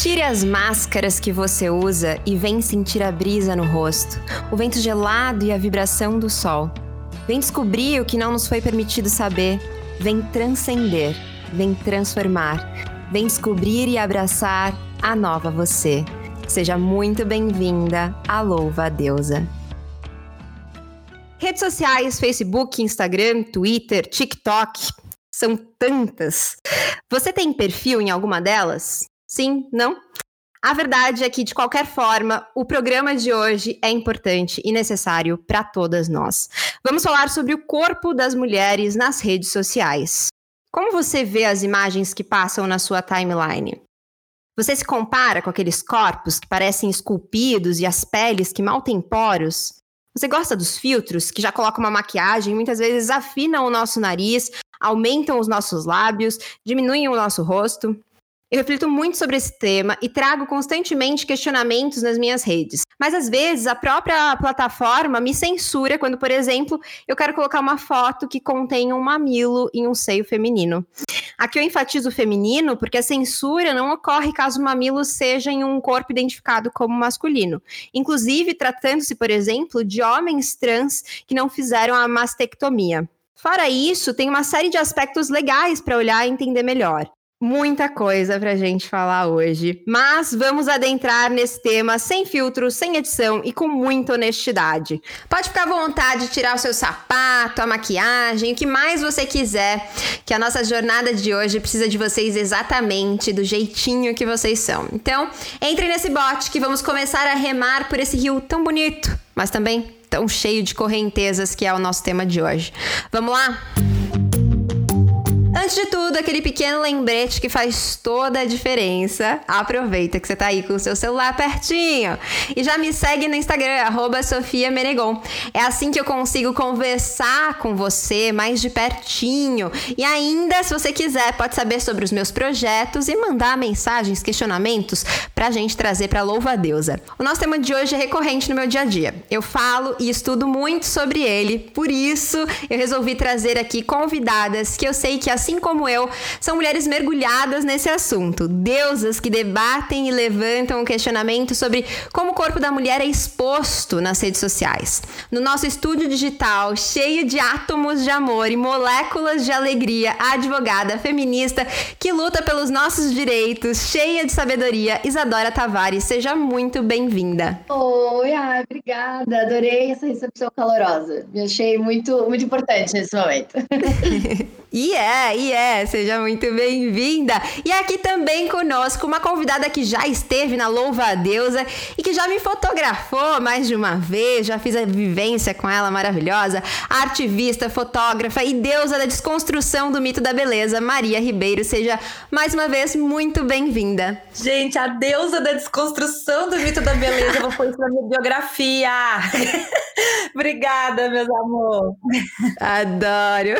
Tire as máscaras que você usa e vem sentir a brisa no rosto, o vento gelado e a vibração do sol. Vem descobrir o que não nos foi permitido saber. Vem transcender, vem transformar, vem descobrir e abraçar a nova você. Seja muito bem-vinda à Louva Deusa. Redes sociais, Facebook, Instagram, Twitter, TikTok, são tantas. Você tem perfil em alguma delas? Sim? Não? A verdade é que, de qualquer forma, o programa de hoje é importante e necessário para todas nós. Vamos falar sobre o corpo das mulheres nas redes sociais. Como você vê as imagens que passam na sua timeline? Você se compara com aqueles corpos que parecem esculpidos e as peles que mal têm poros? Você gosta dos filtros que já colocam uma maquiagem, muitas vezes afinam o nosso nariz, aumentam os nossos lábios, diminuem o nosso rosto? Eu reflito muito sobre esse tema e trago constantemente questionamentos nas minhas redes. Mas às vezes a própria plataforma me censura quando, por exemplo, eu quero colocar uma foto que contém um mamilo e um seio feminino. Aqui eu enfatizo o feminino porque a censura não ocorre caso o mamilo seja em um corpo identificado como masculino. Inclusive, tratando-se, por exemplo, de homens trans que não fizeram a mastectomia. Fora isso, tem uma série de aspectos legais para olhar e entender melhor muita coisa pra gente falar hoje, mas vamos adentrar nesse tema sem filtro, sem edição e com muita honestidade. Pode ficar à vontade de tirar o seu sapato, a maquiagem, o que mais você quiser, que a nossa jornada de hoje precisa de vocês exatamente do jeitinho que vocês são. Então, entre nesse bote que vamos começar a remar por esse rio tão bonito, mas também tão cheio de correntezas que é o nosso tema de hoje. Vamos lá? Antes de tudo, aquele pequeno lembrete que faz toda a diferença. Aproveita que você tá aí com o seu celular pertinho. E já me segue no Instagram, Sofia Menegon. É assim que eu consigo conversar com você mais de pertinho. E ainda, se você quiser, pode saber sobre os meus projetos e mandar mensagens, questionamentos pra gente trazer pra Louva Deusa. O nosso tema de hoje é recorrente no meu dia a dia. Eu falo e estudo muito sobre ele, por isso eu resolvi trazer aqui convidadas que eu sei que assim como eu, são mulheres mergulhadas nesse assunto. Deusas que debatem e levantam o questionamento sobre como o corpo da mulher é exposto nas redes sociais. No nosso estúdio digital, cheio de átomos de amor e moléculas de alegria, a advogada feminista que luta pelos nossos direitos, cheia de sabedoria, Isadora Tavares. Seja muito bem-vinda. Oi, ai, obrigada. Adorei essa recepção calorosa. Me achei muito, muito importante nesse momento. E é, e é, seja muito bem-vinda. E aqui também conosco uma convidada que já esteve na Louva a Deusa e que já me fotografou mais de uma vez, já fiz a vivência com ela maravilhosa, ativista, fotógrafa e deusa da desconstrução do mito da beleza, Maria Ribeiro. Seja mais uma vez muito bem-vinda. Gente, a deusa da desconstrução do mito da beleza, vou pôr isso na minha biografia. Obrigada, meus amores. Adoro.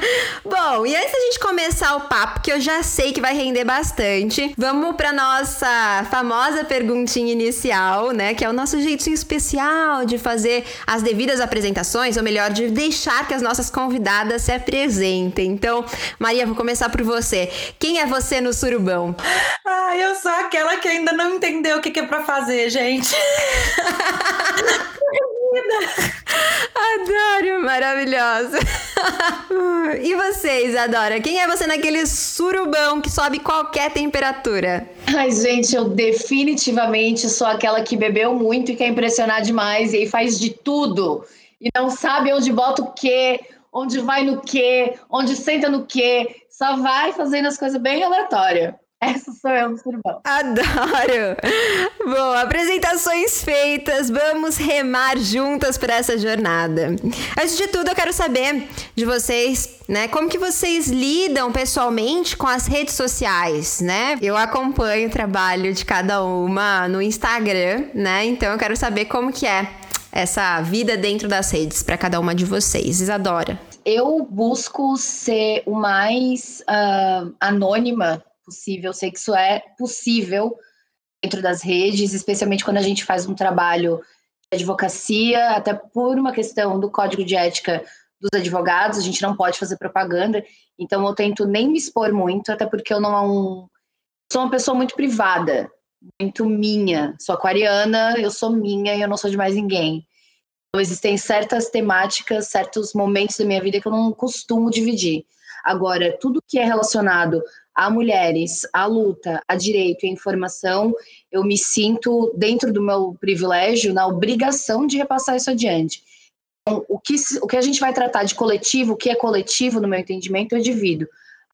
Bom, e antes da gente começar o papo, que eu já sei que vai render bastante, vamos para nossa famosa perguntinha inicial, né? Que é o nosso jeitinho especial de fazer as devidas apresentações, ou melhor, de deixar que as nossas convidadas se apresentem. Então, Maria, vou começar por você. Quem é você no surubão? Ah, eu sou aquela que ainda não entendeu o que, que é para fazer, gente. Adoro, maravilhosa. e você, Isadora? Quem é você naquele surubão que sobe qualquer temperatura? Ai, gente, eu definitivamente sou aquela que bebeu muito e quer impressionar demais e aí faz de tudo e não sabe onde bota o quê, onde vai no quê, onde senta no quê, só vai fazendo as coisas bem aleatórias. Essa sou eu no surubão. Adoro! Bom, apresentações feitas, vamos remar juntas para essa jornada. Antes de tudo, eu quero saber de vocês, né, como que vocês lidam pessoalmente com as redes sociais, né? Eu acompanho o trabalho de cada uma no Instagram, né? Então eu quero saber como que é essa vida dentro das redes para cada uma de vocês. Isadora. Eu busco ser o mais uh, anônima possível. Sei que isso é possível dentro das redes, especialmente quando a gente faz um trabalho de advocacia, até por uma questão do código de ética dos advogados, a gente não pode fazer propaganda, então eu tento nem me expor muito, até porque eu não sou uma pessoa muito privada. muito minha. Sou aquariana, eu sou minha e eu não sou de mais ninguém. Então, existem certas temáticas, certos momentos da minha vida que eu não costumo dividir. Agora, tudo que é relacionado a mulheres, a luta, a direito e a informação, eu me sinto, dentro do meu privilégio, na obrigação de repassar isso adiante. Então, o que, o que a gente vai tratar de coletivo, o que é coletivo, no meu entendimento, eu divido.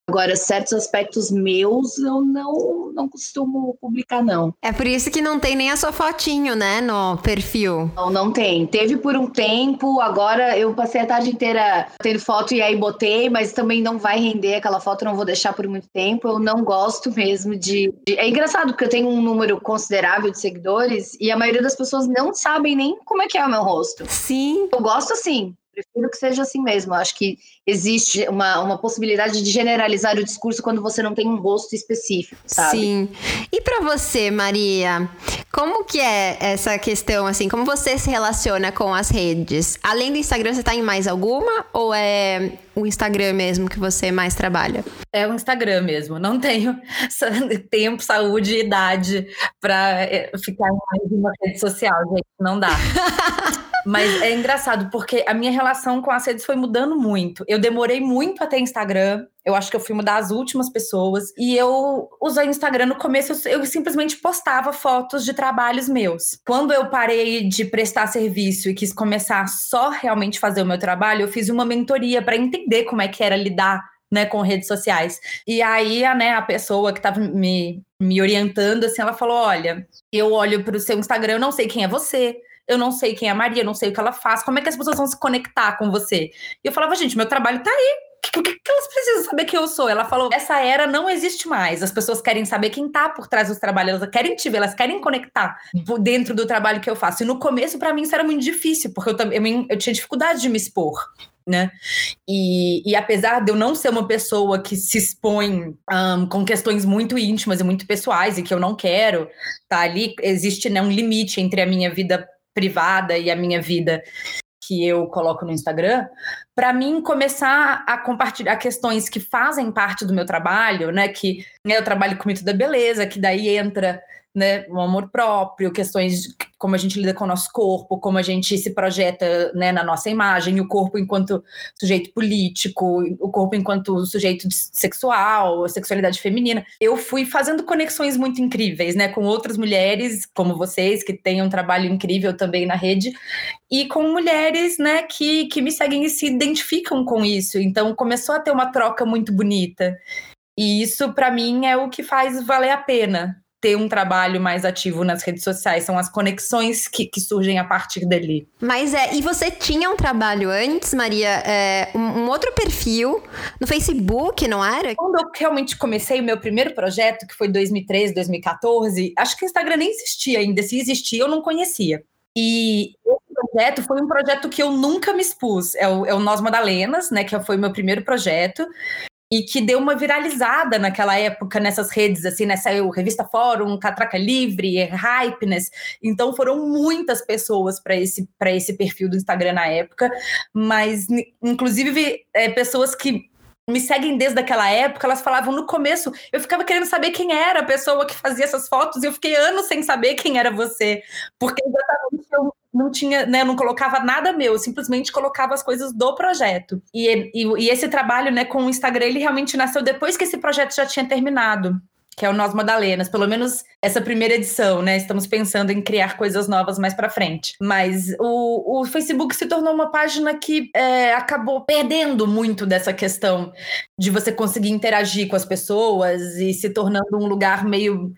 Agora, certos aspectos meus eu não, não costumo publicar, não. É por isso que não tem nem a sua fotinho, né, no perfil. Não, não tem. Teve por um tempo, agora eu passei a tarde inteira tendo foto e aí botei, mas também não vai render aquela foto, não vou deixar por muito tempo. Eu não gosto mesmo de. de... É engraçado, porque eu tenho um número considerável de seguidores e a maioria das pessoas não sabem nem como é que é o meu rosto. Sim. Eu gosto assim, prefiro que seja assim mesmo. Eu acho que existe uma, uma possibilidade de generalizar o discurso quando você não tem um rosto específico, sabe? Sim. E para você, Maria, como que é essa questão, assim, como você se relaciona com as redes? Além do Instagram, você tá em mais alguma? Ou é o Instagram mesmo que você mais trabalha? É o Instagram mesmo. Não tenho tempo, saúde e idade para é, ficar em mais uma rede social, gente. Não dá. Mas é engraçado, porque a minha relação com as redes foi mudando muito. Eu demorei muito a ter Instagram. Eu acho que eu fui uma das últimas pessoas. E eu usei Instagram no começo, eu simplesmente postava fotos de trabalhos meus. Quando eu parei de prestar serviço e quis começar só realmente fazer o meu trabalho, eu fiz uma mentoria para entender como é que era lidar né, com redes sociais. E aí, a, né, a pessoa que estava me, me orientando, assim, ela falou: olha, eu olho para o seu Instagram, eu não sei quem é você, eu não sei quem é a Maria, não sei o que ela faz, como é que as pessoas vão se conectar com você? E eu falava, gente, meu trabalho tá aí. O que, que, elas precisam saber quem eu sou? Ela falou: essa era não existe mais. As pessoas querem saber quem tá por trás dos trabalhos, elas querem te ver, elas querem conectar dentro do trabalho que eu faço. E no começo, para mim, isso era muito difícil, porque eu, eu, eu tinha dificuldade de me expor né? E, e, apesar de eu não ser uma pessoa que se expõe um, com questões muito íntimas e muito pessoais e que eu não quero, tá ali, existe né, um limite entre a minha vida privada e a minha vida que eu coloco no Instagram, para mim começar a compartilhar questões que fazem parte do meu trabalho, né? Que né, eu trabalho com mito da beleza, que daí entra né, o amor próprio, questões de como a gente lida com o nosso corpo, como a gente se projeta né, na nossa imagem, o corpo enquanto sujeito político, o corpo enquanto sujeito sexual, a sexualidade feminina. Eu fui fazendo conexões muito incríveis, né, com outras mulheres como vocês que têm um trabalho incrível também na rede e com mulheres, né, que que me seguem e se identificam com isso. Então começou a ter uma troca muito bonita. E isso para mim é o que faz valer a pena, ter um trabalho mais ativo nas redes sociais, são as conexões que, que surgem a partir dali. Mas é, e você tinha um trabalho antes, Maria, é, um, um, outro perfil no Facebook, não era? Quando eu realmente comecei o meu primeiro projeto, que foi 2013, 2014, acho que o Instagram nem existia ainda, se existia eu não conhecia. E esse projeto foi um projeto que eu nunca me expus. É o, é o Nós Madalenas, né? Que foi o meu primeiro projeto e que deu uma viralizada naquela época nessas redes, assim, né? Saiu Revista Fórum, Catraca Livre, Hypeness. Então foram muitas pessoas para esse, esse perfil do Instagram na época, mas inclusive é, pessoas que me seguem desde aquela época, elas falavam no começo, eu ficava querendo saber quem era a pessoa que fazia essas fotos, e eu fiquei anos sem saber quem era você, porque exatamente eu não tinha, né, não colocava nada meu, eu simplesmente colocava as coisas do projeto. E, e, e esse trabalho, né, com o Instagram, ele realmente nasceu depois que esse projeto já tinha terminado que é o Nós Madalenas, pelo menos essa primeira edição, né? Estamos pensando em criar coisas novas mais para frente. Mas o, o Facebook se tornou uma página que é, acabou perdendo muito dessa questão de você conseguir interagir com as pessoas e se tornando um lugar meio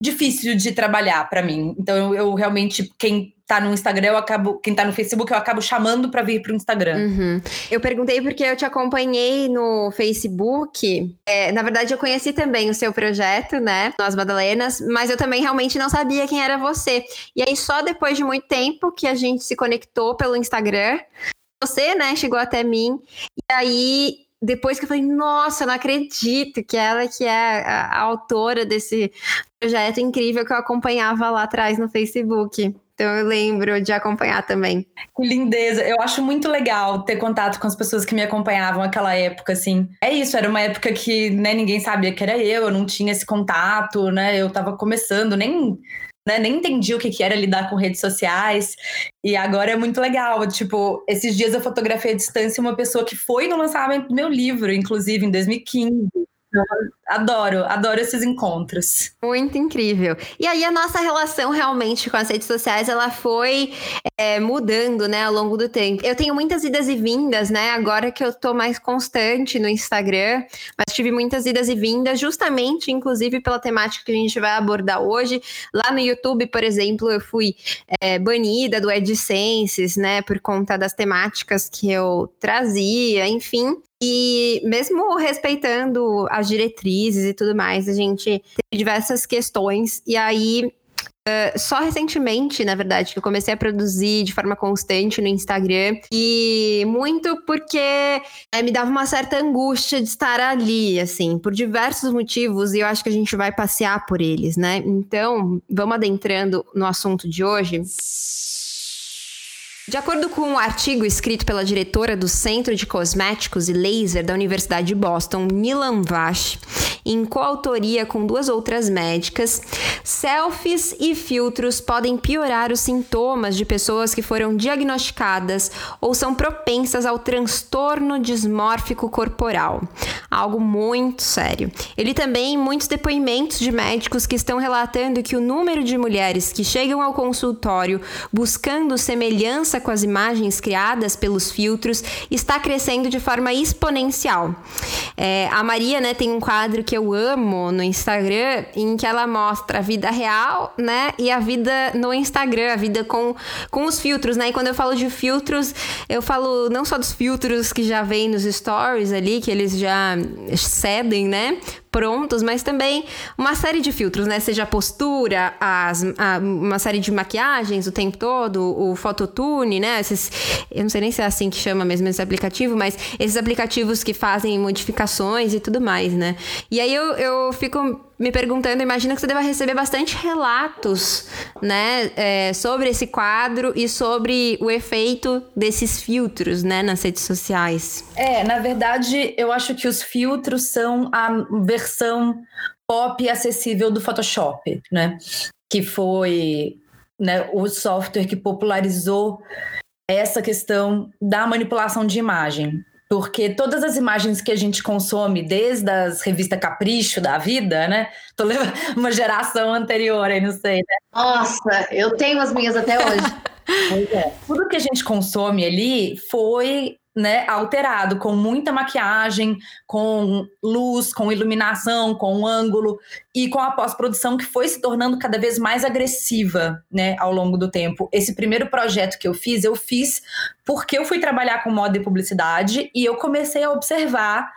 difícil de trabalhar para mim. Então eu, eu, realmente quem tá no Instagram eu acabo, quem tá no Facebook eu acabo chamando para vir pro Instagram. Uhum. Eu perguntei porque eu te acompanhei no Facebook. É, na verdade eu conheci também o seu projeto, né, Nós Madalenas, mas eu também realmente não sabia quem era você. E aí só depois de muito tempo que a gente se conectou pelo Instagram, você, né, chegou até mim. E aí depois que eu falei, nossa, não acredito que ela que é a, a autora desse projeto incrível que eu acompanhava lá atrás no Facebook. Então eu lembro de acompanhar também. Que lindeza. Eu acho muito legal ter contato com as pessoas que me acompanhavam naquela época, assim. É isso, era uma época que né, ninguém sabia que era eu, eu não tinha esse contato, né? Eu tava começando, nem né, nem entendi o que, que era lidar com redes sociais. E agora é muito legal. Tipo, esses dias eu fotografei à distância uma pessoa que foi no lançamento do meu livro, inclusive em 2015. Adoro, adoro esses encontros. Muito incrível. E aí a nossa relação realmente com as redes sociais, ela foi é, mudando, né, ao longo do tempo. Eu tenho muitas idas e vindas, né, agora que eu tô mais constante no Instagram, mas tive muitas idas e vindas, justamente, inclusive, pela temática que a gente vai abordar hoje. Lá no YouTube, por exemplo, eu fui é, banida do AdSense, né, por conta das temáticas que eu trazia, enfim. E mesmo respeitando as diretrizes e tudo mais, a gente teve diversas questões. E aí, Uh, só recentemente, na verdade, que eu comecei a produzir de forma constante no Instagram. E muito porque é, me dava uma certa angústia de estar ali, assim, por diversos motivos, e eu acho que a gente vai passear por eles, né? Então, vamos adentrando no assunto de hoje. De acordo com um artigo escrito pela diretora do Centro de Cosméticos e Laser da Universidade de Boston, Nilan Vash, em coautoria com duas outras médicas, selfies e filtros podem piorar os sintomas de pessoas que foram diagnosticadas ou são propensas ao transtorno dismórfico corporal. Algo muito sério. Ele também muitos depoimentos de médicos que estão relatando que o número de mulheres que chegam ao consultório buscando semelhança com as imagens criadas pelos filtros está crescendo de forma exponencial. É, a Maria, né, tem um quadro que eu amo no Instagram, em que ela mostra a vida real, né, e a vida no Instagram, a vida com, com os filtros, né? E quando eu falo de filtros, eu falo não só dos filtros que já vem nos stories ali, que eles já cedem, né? Prontos, mas também uma série de filtros, né? Seja a postura, as, a, uma série de maquiagens o tempo todo, o phototune, né? Esses, eu não sei nem se é assim que chama mesmo esse aplicativo, mas esses aplicativos que fazem modificações e tudo mais, né? E aí eu, eu fico me perguntando, imagina que você deva receber bastante relatos, né, é, sobre esse quadro e sobre o efeito desses filtros, né, nas redes sociais. É, na verdade, eu acho que os filtros são a versão pop acessível do Photoshop, né, que foi né, o software que popularizou essa questão da manipulação de imagem porque todas as imagens que a gente consome, desde as revistas Capricho da vida, né? Tô levando uma geração anterior aí, não sei, né? Nossa, eu tenho as minhas até hoje. é. Tudo que a gente consome ali foi né, alterado, com muita maquiagem, com luz, com iluminação, com ângulo e com a pós-produção que foi se tornando cada vez mais agressiva, né, ao longo do tempo. Esse primeiro projeto que eu fiz, eu fiz porque eu fui trabalhar com moda e publicidade e eu comecei a observar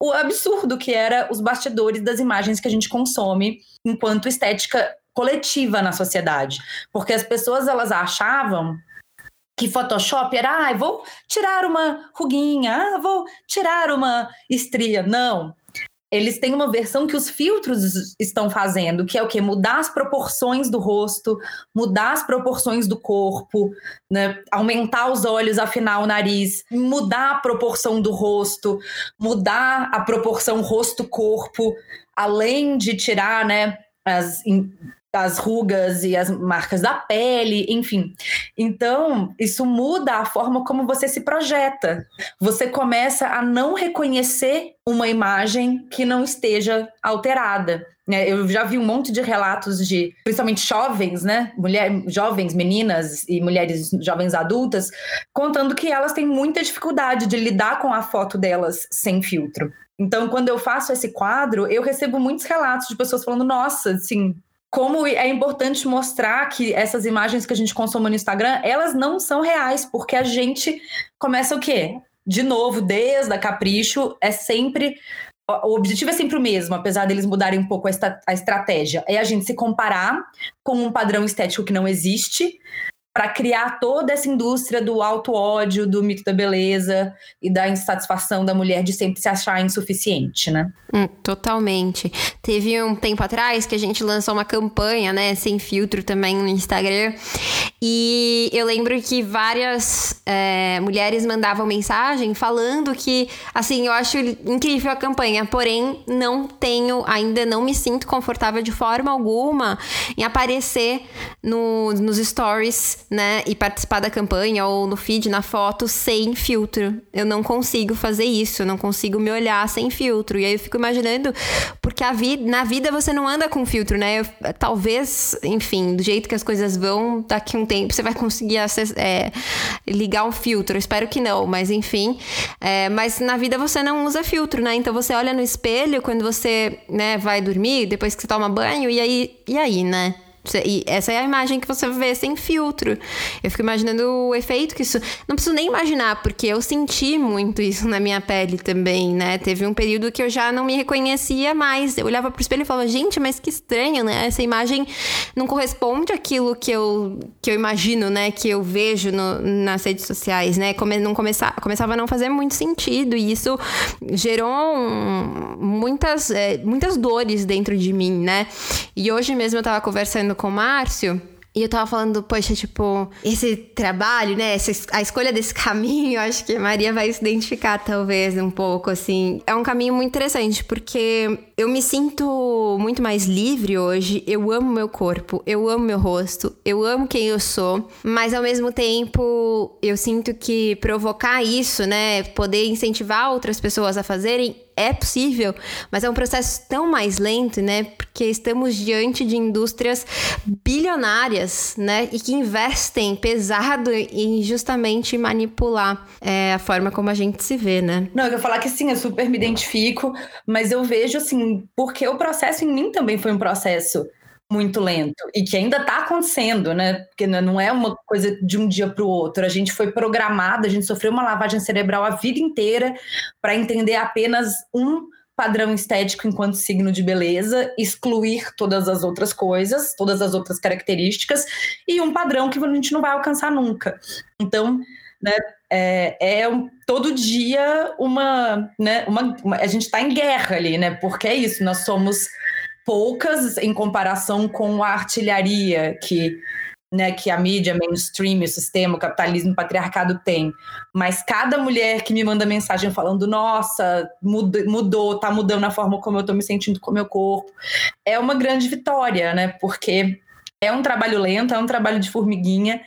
o absurdo que era os bastidores das imagens que a gente consome enquanto estética coletiva na sociedade, porque as pessoas elas achavam que Photoshop era, ah, vou tirar uma ruguinha, ah, vou tirar uma estria. Não. Eles têm uma versão que os filtros estão fazendo, que é o que? Mudar as proporções do rosto, mudar as proporções do corpo, né? aumentar os olhos, afinar o nariz, mudar a proporção do rosto, mudar a proporção rosto-corpo, além de tirar né, as as rugas e as marcas da pele, enfim. Então, isso muda a forma como você se projeta. Você começa a não reconhecer uma imagem que não esteja alterada. Né? Eu já vi um monte de relatos de, principalmente jovens, né? Mulher, jovens, meninas e mulheres jovens adultas, contando que elas têm muita dificuldade de lidar com a foto delas sem filtro. Então, quando eu faço esse quadro, eu recebo muitos relatos de pessoas falando: nossa, assim, como é importante mostrar que essas imagens que a gente consome no Instagram, elas não são reais, porque a gente começa o quê? De novo, desde a Capricho, é sempre. O objetivo é sempre o mesmo, apesar deles mudarem um pouco a, a estratégia. É a gente se comparar com um padrão estético que não existe, para criar toda essa indústria do alto ódio, do mito da beleza e da insatisfação da mulher de sempre se achar insuficiente, né? Hum, totalmente. Teve um tempo atrás que a gente lançou uma campanha, né, sem filtro também no Instagram, e eu lembro que várias é, mulheres mandavam mensagem falando que, assim, eu acho incrível a campanha, porém não tenho, ainda não me sinto confortável de forma alguma em aparecer no, nos stories né, e participar da campanha ou no feed, na foto, sem filtro. Eu não consigo fazer isso, eu não consigo me olhar sem filtro. E aí eu fico imaginando, porque a vida, na vida você não anda com filtro, né? Eu, talvez, enfim, do jeito que as coisas vão, daqui a um tempo você vai conseguir é, ligar um filtro. Espero que não, mas enfim. É, mas na vida você não usa filtro, né? Então você olha no espelho quando você né, vai dormir, depois que você toma banho, e aí, e aí, né? E essa é a imagem que você vê sem filtro. Eu fico imaginando o efeito que isso. Não preciso nem imaginar, porque eu senti muito isso na minha pele também, né? Teve um período que eu já não me reconhecia mais. Eu olhava pro espelho e falava, gente, mas que estranho, né? Essa imagem não corresponde àquilo que eu, que eu imagino, né? Que eu vejo no, nas redes sociais, né? Come, não começar, começava a não fazer muito sentido. E isso gerou um, muitas, é, muitas dores dentro de mim, né? E hoje mesmo eu tava conversando com o Márcio. E eu tava falando, poxa, tipo, esse trabalho, né? Essa, a escolha desse caminho, acho que a Maria vai se identificar, talvez, um pouco, assim. É um caminho muito interessante, porque eu me sinto muito mais livre hoje. Eu amo meu corpo, eu amo meu rosto, eu amo quem eu sou, mas ao mesmo tempo eu sinto que provocar isso, né? Poder incentivar outras pessoas a fazerem é possível, mas é um processo tão mais lento, né? Porque estamos diante de indústrias bilionárias, né? E que investem pesado em justamente manipular é, a forma como a gente se vê, né? Não, eu ia falar que sim, eu super me identifico, mas eu vejo assim, porque o processo em mim também foi um processo muito lento e que ainda está acontecendo, né? Porque não é uma coisa de um dia para o outro. A gente foi programada, a gente sofreu uma lavagem cerebral a vida inteira para entender apenas um padrão estético enquanto signo de beleza, excluir todas as outras coisas, todas as outras características e um padrão que a gente não vai alcançar nunca. Então, né, é, é um, todo dia uma, né, uma, uma a gente está em guerra ali, né? Porque é isso, nós somos poucas em comparação com a artilharia que, né, que a mídia mainstream, o sistema, o capitalismo, o patriarcado tem. Mas cada mulher que me manda mensagem falando, nossa, mudou, mudou tá mudando a forma como eu tô me sentindo com o meu corpo, é uma grande vitória, né? Porque é um trabalho lento, é um trabalho de formiguinha,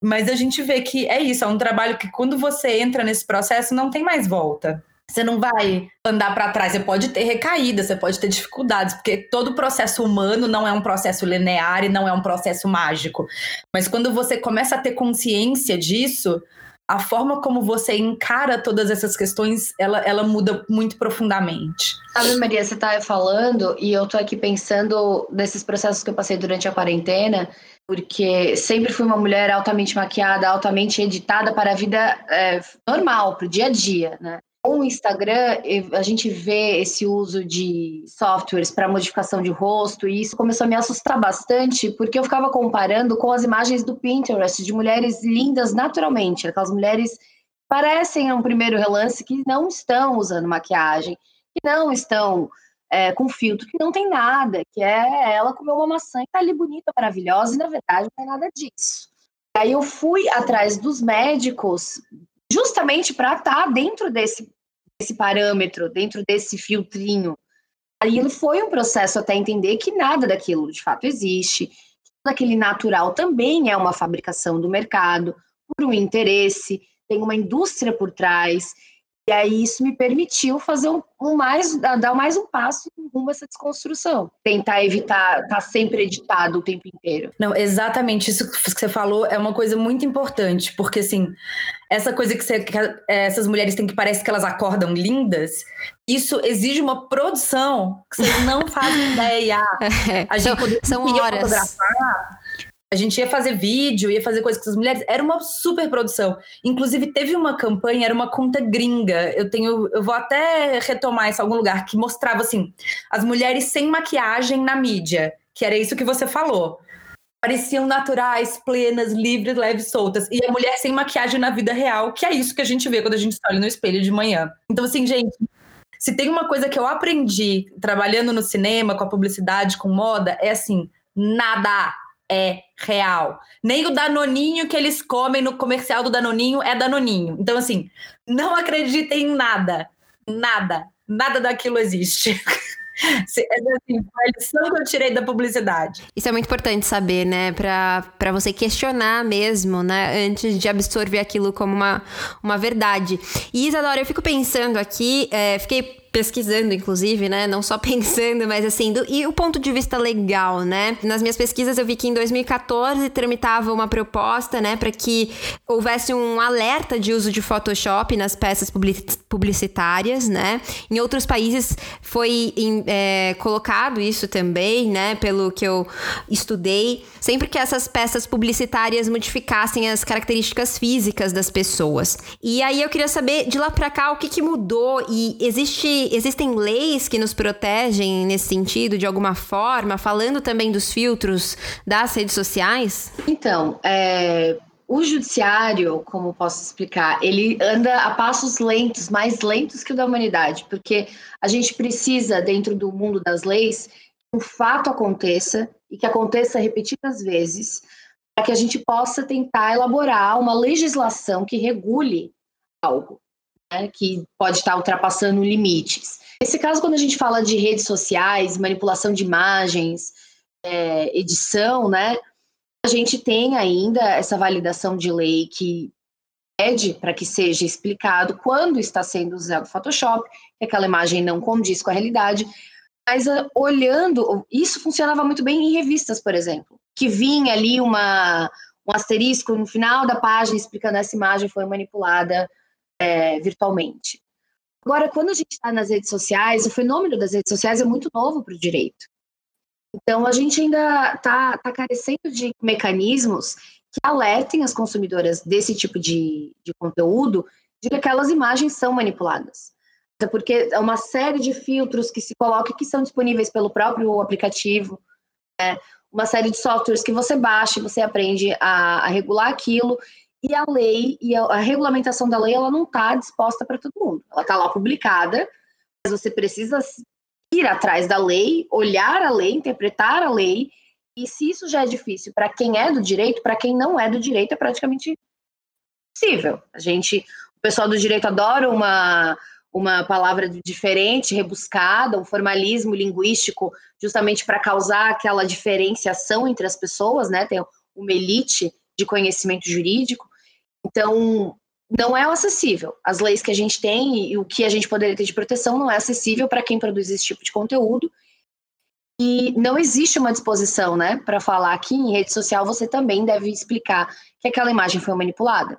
mas a gente vê que é isso, é um trabalho que quando você entra nesse processo não tem mais volta. Você não vai andar para trás, você pode ter recaídas, você pode ter dificuldades, porque todo processo humano não é um processo linear e não é um processo mágico. Mas quando você começa a ter consciência disso, a forma como você encara todas essas questões, ela, ela muda muito profundamente. Sabe, Maria, você tá falando e eu tô aqui pensando nesses processos que eu passei durante a quarentena, porque sempre fui uma mulher altamente maquiada, altamente editada para a vida é, normal, para o dia a dia, né? Com o Instagram, a gente vê esse uso de softwares para modificação de rosto, e isso começou a me assustar bastante, porque eu ficava comparando com as imagens do Pinterest de mulheres lindas naturalmente, aquelas mulheres parecem, um primeiro relance, que não estão usando maquiagem, que não estão é, com filtro, que não tem nada, que é ela comeu uma maçã e tá ali bonita, maravilhosa, e na verdade não é nada disso. Aí eu fui atrás dos médicos justamente para estar tá dentro desse, desse parâmetro, dentro desse filtrinho. Aí foi um processo até entender que nada daquilo de fato existe, tudo aquele natural também é uma fabricação do mercado, por um interesse, tem uma indústria por trás. E aí isso me permitiu fazer um, um mais, dar mais um passo rumo a essa desconstrução. Tentar evitar estar tá sempre editado o tempo inteiro. Não, exatamente isso que você falou é uma coisa muito importante, porque assim, essa coisa que, você, que essas mulheres têm que parece que elas acordam lindas, isso exige uma produção que vocês não fazem ideia. É, a gente são, são horas. fotografar a gente ia fazer vídeo, ia fazer coisas com as mulheres, era uma super produção. Inclusive, teve uma campanha, era uma conta gringa. Eu tenho, eu vou até retomar isso em algum lugar, que mostrava assim: as mulheres sem maquiagem na mídia, que era isso que você falou. pareciam naturais, plenas, livres, leves, soltas. E a mulher sem maquiagem na vida real, que é isso que a gente vê quando a gente olha no espelho de manhã. Então, assim, gente, se tem uma coisa que eu aprendi trabalhando no cinema, com a publicidade, com moda, é assim: nada é real. Nem o danoninho que eles comem no comercial do danoninho é danoninho. Então, assim, não acreditem em nada. Nada. Nada daquilo existe. É assim, a lição que eu tirei da publicidade. Isso é muito importante saber, né? Para você questionar mesmo, né? Antes de absorver aquilo como uma, uma verdade. E Isadora, eu fico pensando aqui, é, fiquei pesquisando, inclusive, né? Não só pensando, mas assim, do, e o ponto de vista legal, né? Nas minhas pesquisas eu vi que em 2014 tramitava uma proposta, né, para que houvesse um alerta de uso de Photoshop nas peças publicitárias, né? Em outros países foi em, é, colocado isso também, né? Pelo que eu estudei, sempre que essas peças publicitárias modificassem as características físicas das pessoas. E aí eu queria saber de lá para cá o que, que mudou e existe existem leis que nos protegem nesse sentido, de alguma forma, falando também dos filtros das redes sociais? Então, é, o judiciário, como posso explicar, ele anda a passos lentos, mais lentos que o da humanidade, porque a gente precisa, dentro do mundo das leis, que um fato aconteça e que aconteça repetidas vezes, para que a gente possa tentar elaborar uma legislação que regule algo né, que pode estar ultrapassando limites. Nesse caso, quando a gente fala de redes sociais, manipulação de imagens, é, edição, né, a gente tem ainda essa validação de lei que pede para que seja explicado quando está sendo usado o Photoshop, que aquela imagem não condiz com a realidade. Mas uh, olhando, isso funcionava muito bem em revistas, por exemplo, que vinha ali uma, um asterisco no final da página explicando essa imagem foi manipulada é, virtualmente. Agora, quando a gente está nas redes sociais, o fenômeno das redes sociais é muito novo para o direito. Então, a gente ainda está tá carecendo de mecanismos que alertem as consumidoras desse tipo de, de conteúdo de que aquelas imagens são manipuladas. Porque é uma série de filtros que se colocam que são disponíveis pelo próprio aplicativo, né? uma série de softwares que você baixa e você aprende a, a regular aquilo, e a lei e a, a regulamentação da lei ela não está disposta para todo mundo. Ela está lá publicada, mas você precisa ir atrás da lei, olhar a lei, interpretar a lei. E se isso já é difícil para quem é do direito, para quem não é do direito é praticamente possível. A gente, o pessoal do direito adora uma uma palavra diferente, rebuscada, um formalismo linguístico, justamente para causar aquela diferenciação entre as pessoas, né? Tem uma elite de conhecimento jurídico. Então, não é acessível. As leis que a gente tem e o que a gente poderia ter de proteção não é acessível para quem produz esse tipo de conteúdo. E não existe uma disposição, né, para falar que em rede social você também deve explicar que aquela imagem foi manipulada.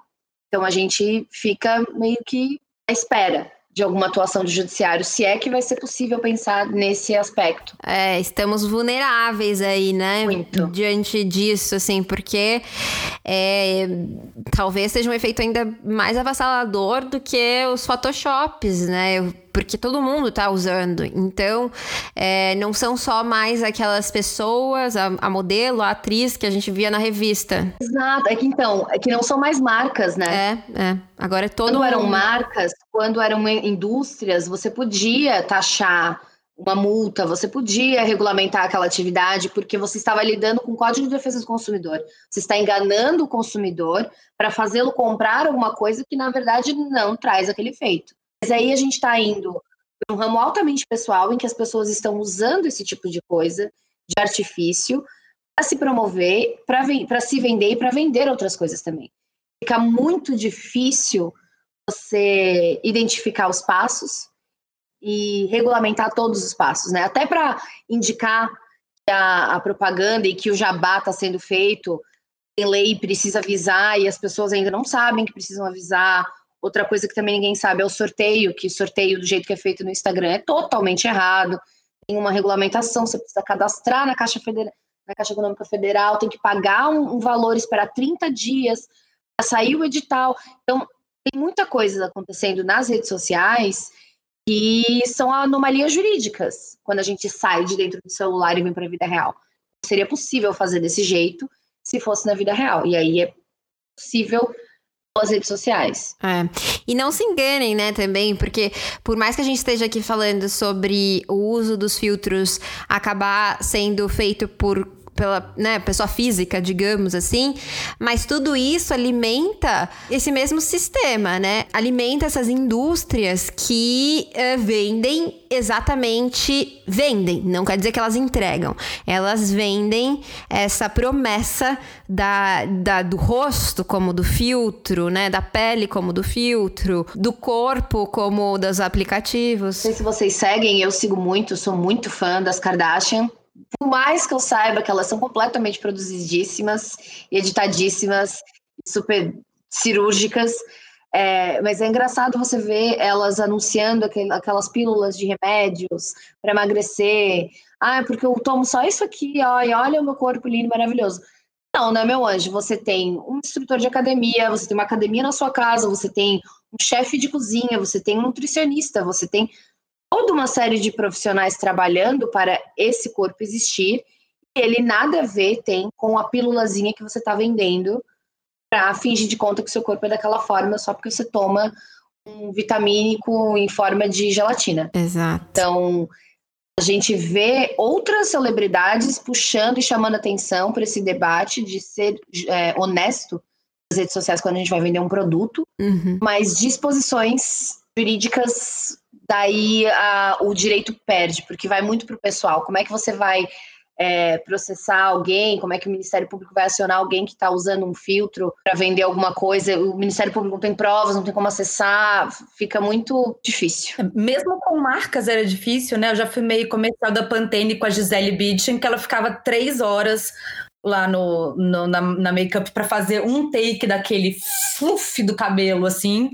Então a gente fica meio que à espera de alguma atuação do judiciário, se é que vai ser possível pensar nesse aspecto. É, estamos vulneráveis aí, né? Muito. Diante disso, assim, porque é, talvez seja um efeito ainda mais avassalador do que os Photoshops, né? Porque todo mundo está usando. Então, é, não são só mais aquelas pessoas, a, a, modelo, a atriz que a gente via na revista. Exato. É que então, é que não são mais marcas, né? É, é. Agora é todo Quando mundo... eram marcas, quando eram indústrias, você podia taxar uma multa, você podia regulamentar aquela atividade porque você estava lidando com o Código de Defesa do Consumidor. Você está enganando o consumidor para fazê-lo comprar alguma coisa que, na verdade, não traz aquele efeito. Mas aí a gente está indo para um ramo altamente pessoal em que as pessoas estão usando esse tipo de coisa, de artifício, para se promover, para se vender e para vender outras coisas também. Fica muito difícil você identificar os passos e regulamentar todos os passos, né? Até para indicar que a, a, propaganda e que o jabá está sendo feito, tem lei precisa avisar e as pessoas ainda não sabem que precisam avisar Outra coisa que também ninguém sabe é o sorteio, que sorteio do jeito que é feito no Instagram é totalmente errado. Tem uma regulamentação, você precisa cadastrar na Caixa Federal, na Caixa Econômica Federal, tem que pagar um, um valor, esperar 30 dias para sair o edital. Então, tem muita coisa acontecendo nas redes sociais que são anomalias jurídicas quando a gente sai de dentro do celular e vem para a vida real. seria possível fazer desse jeito se fosse na vida real. E aí é possível as redes sociais. É. E não se enganem, né, também, porque por mais que a gente esteja aqui falando sobre o uso dos filtros acabar sendo feito por pela né, pessoa física, digamos assim, mas tudo isso alimenta esse mesmo sistema, né? Alimenta essas indústrias que uh, vendem exatamente vendem, não quer dizer que elas entregam, elas vendem essa promessa da, da, do rosto como do filtro, né? Da pele como do filtro, do corpo como dos aplicativos. Não sei se vocês seguem, eu sigo muito, sou muito fã das Kardashian mais que eu saiba que elas são completamente produzidíssimas, editadíssimas, super cirúrgicas, é, mas é engraçado você ver elas anunciando aquelas pílulas de remédios para emagrecer. Ah, porque eu tomo só isso aqui, ó, e olha o meu corpo lindo, maravilhoso. Não, né, meu anjo? Você tem um instrutor de academia, você tem uma academia na sua casa, você tem um chefe de cozinha, você tem um nutricionista, você tem toda uma série de profissionais trabalhando para esse corpo existir, ele nada a ver tem com a pílulazinha que você está vendendo para fingir de conta que seu corpo é daquela forma só porque você toma um vitamínico em forma de gelatina. Exato. Então, a gente vê outras celebridades puxando e chamando atenção para esse debate de ser é, honesto nas redes sociais quando a gente vai vender um produto, uhum. mas disposições jurídicas daí a, o direito perde, porque vai muito para o pessoal. Como é que você vai é, processar alguém? Como é que o Ministério Público vai acionar alguém que está usando um filtro para vender alguma coisa? O Ministério Público não tem provas, não tem como acessar, fica muito difícil. Mesmo com marcas era difícil, né? Eu já fui meio comercial da Pantene com a Gisele Bündchen, que ela ficava três horas lá no, no na, na make-up para fazer um take daquele fluff do cabelo, assim.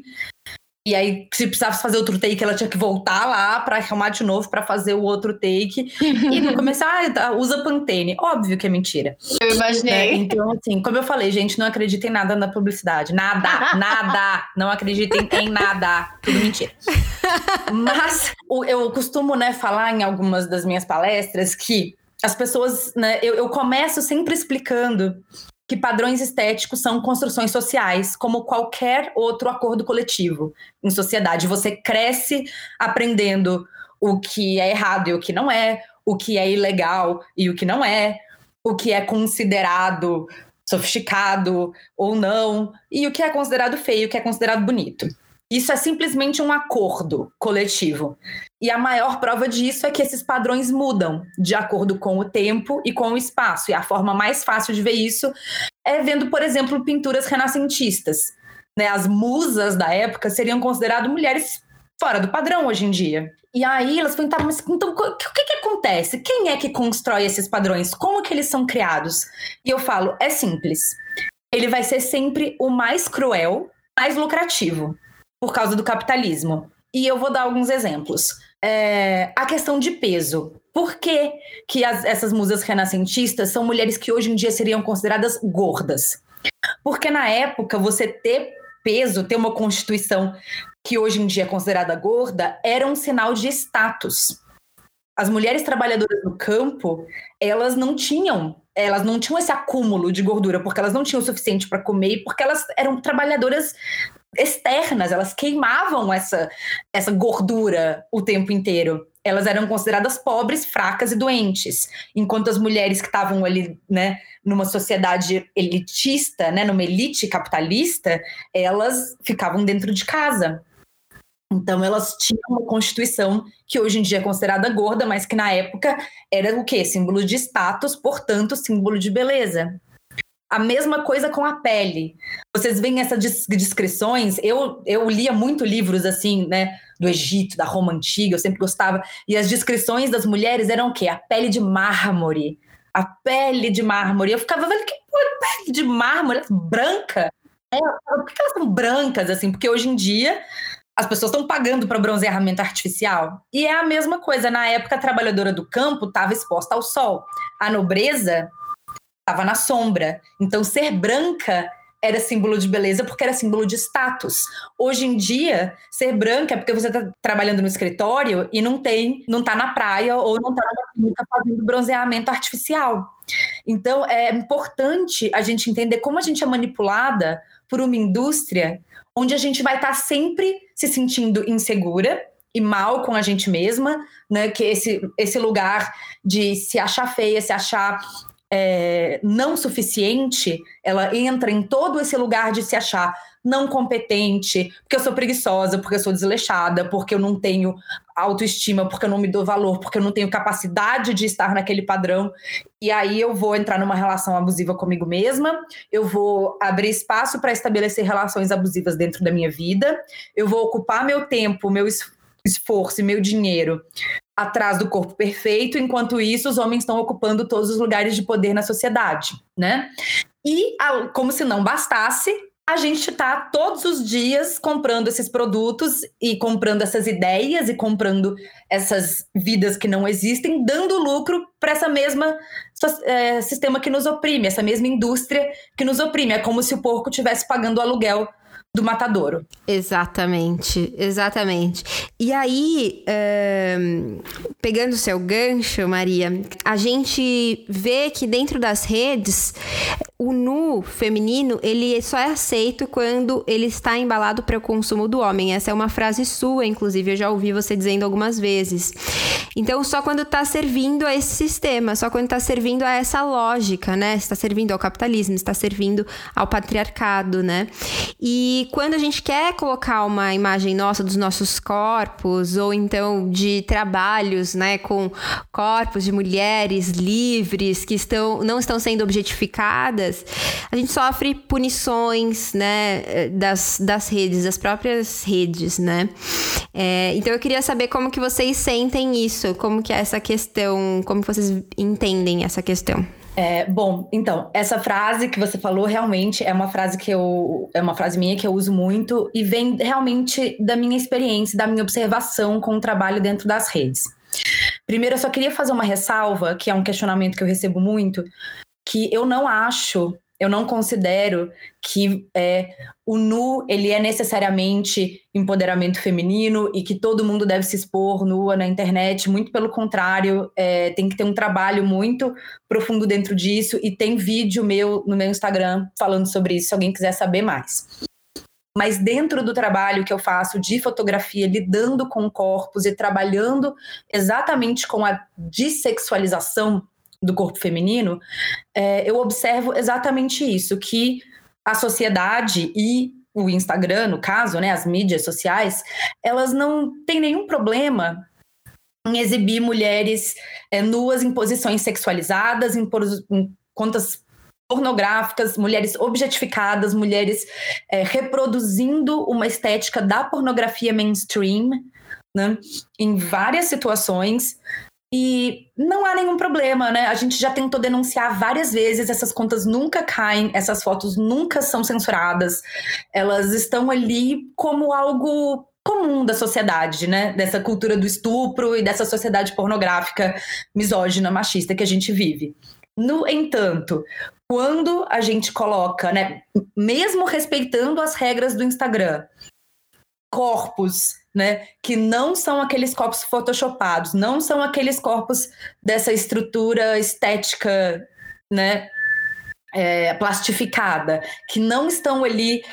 E aí, se precisasse fazer outro take, ela tinha que voltar lá para arrumar de novo para fazer o outro take. e no começo, ah, tá, usa Pantene. Óbvio que é mentira. Eu imaginei. Né? Então, assim, como eu falei, gente, não acreditem em nada na publicidade. Nada, nada. Não acreditem em nada. Tudo mentira. Mas eu costumo, né, falar em algumas das minhas palestras que as pessoas, né, eu, eu começo sempre explicando que padrões estéticos são construções sociais, como qualquer outro acordo coletivo em sociedade. Você cresce aprendendo o que é errado e o que não é, o que é ilegal e o que não é, o que é considerado sofisticado ou não, e o que é considerado feio, o que é considerado bonito. Isso é simplesmente um acordo coletivo. E a maior prova disso é que esses padrões mudam de acordo com o tempo e com o espaço. E a forma mais fácil de ver isso é vendo, por exemplo, pinturas renascentistas. Né? As musas da época seriam consideradas mulheres fora do padrão hoje em dia. E aí elas perguntavam, mas então o que, que acontece? Quem é que constrói esses padrões? Como que eles são criados? E eu falo, é simples. Ele vai ser sempre o mais cruel, mais lucrativo por causa do capitalismo. E eu vou dar alguns exemplos. É, a questão de peso. Por que, que as, essas musas renascentistas são mulheres que hoje em dia seriam consideradas gordas? Porque na época, você ter peso, ter uma constituição que hoje em dia é considerada gorda, era um sinal de status. As mulheres trabalhadoras do campo, elas não tinham, elas não tinham esse acúmulo de gordura, porque elas não tinham o suficiente para comer, porque elas eram trabalhadoras externas, elas queimavam essa, essa gordura o tempo inteiro. Elas eram consideradas pobres, fracas e doentes, enquanto as mulheres que estavam ali, né, numa sociedade elitista, né, numa elite capitalista, elas ficavam dentro de casa. Então elas tinham uma constituição que hoje em dia é considerada gorda, mas que na época era o quê? Símbolo de status, portanto, símbolo de beleza. A mesma coisa com a pele. Vocês veem essas descrições. Eu, eu lia muito livros assim, né? Do Egito, da Roma Antiga, eu sempre gostava. E as descrições das mulheres eram o quê? A pele de mármore. A pele de mármore. Eu ficava vendo que pele de mármore, branca. É, por que elas são brancas, assim? Porque hoje em dia as pessoas estão pagando para bronzeamento artificial. E é a mesma coisa. Na época, a trabalhadora do campo estava exposta ao sol. A nobreza estava na sombra. Então, ser branca era símbolo de beleza porque era símbolo de status. Hoje em dia, ser branca é porque você está trabalhando no escritório e não tem, não tá na praia ou não tá na clínica fazendo bronzeamento artificial. Então, é importante a gente entender como a gente é manipulada por uma indústria onde a gente vai estar tá sempre se sentindo insegura e mal com a gente mesma, né? Que esse, esse lugar de se achar feia, se achar é, não suficiente, ela entra em todo esse lugar de se achar não competente, porque eu sou preguiçosa, porque eu sou desleixada, porque eu não tenho autoestima, porque eu não me dou valor, porque eu não tenho capacidade de estar naquele padrão. E aí eu vou entrar numa relação abusiva comigo mesma, eu vou abrir espaço para estabelecer relações abusivas dentro da minha vida, eu vou ocupar meu tempo, meu esforço e meu dinheiro atrás do corpo perfeito, enquanto isso os homens estão ocupando todos os lugares de poder na sociedade, né? E como se não bastasse, a gente está todos os dias comprando esses produtos e comprando essas ideias e comprando essas vidas que não existem, dando lucro para essa mesma é, sistema que nos oprime, essa mesma indústria que nos oprime. É como se o porco estivesse pagando aluguel do matadouro. Exatamente, exatamente. E aí, pegando o seu gancho, Maria, a gente vê que dentro das redes, o nu feminino, ele só é aceito quando ele está embalado para o consumo do homem. Essa é uma frase sua, inclusive, eu já ouvi você dizendo algumas vezes. Então, só quando está servindo a esse sistema, só quando está servindo a essa lógica, né? Está servindo ao capitalismo, está servindo ao patriarcado, né? E quando a gente quer colocar uma imagem nossa dos nossos corpos, ou então de trabalhos, né, com corpos de mulheres livres que estão, não estão sendo objetificadas, a gente sofre punições, né, das, das redes, das próprias redes, né? É, então eu queria saber como que vocês sentem isso, como que é essa questão, como vocês entendem essa questão. É, bom, então, essa frase que você falou realmente é uma frase que eu. É uma frase minha que eu uso muito e vem realmente da minha experiência, da minha observação com o trabalho dentro das redes. Primeiro, eu só queria fazer uma ressalva, que é um questionamento que eu recebo muito, que eu não acho eu não considero que é, o nu ele é necessariamente empoderamento feminino e que todo mundo deve se expor nua na internet. Muito pelo contrário, é, tem que ter um trabalho muito profundo dentro disso e tem vídeo meu no meu Instagram falando sobre isso, se alguém quiser saber mais. Mas dentro do trabalho que eu faço de fotografia, lidando com corpos e trabalhando exatamente com a dissexualização do corpo feminino, é, eu observo exatamente isso, que a sociedade e o Instagram, no caso, né, as mídias sociais, elas não têm nenhum problema em exibir mulheres é, nuas em posições sexualizadas, em, em contas pornográficas, mulheres objetificadas, mulheres é, reproduzindo uma estética da pornografia mainstream, né, em várias situações. E não há nenhum problema, né? A gente já tentou denunciar várias vezes, essas contas nunca caem, essas fotos nunca são censuradas. Elas estão ali como algo comum da sociedade, né? Dessa cultura do estupro e dessa sociedade pornográfica misógina, machista que a gente vive. No entanto, quando a gente coloca, né, mesmo respeitando as regras do Instagram, corpos né? Que não são aqueles corpos photoshopados, não são aqueles corpos dessa estrutura estética, né? É, plastificada, que não estão ali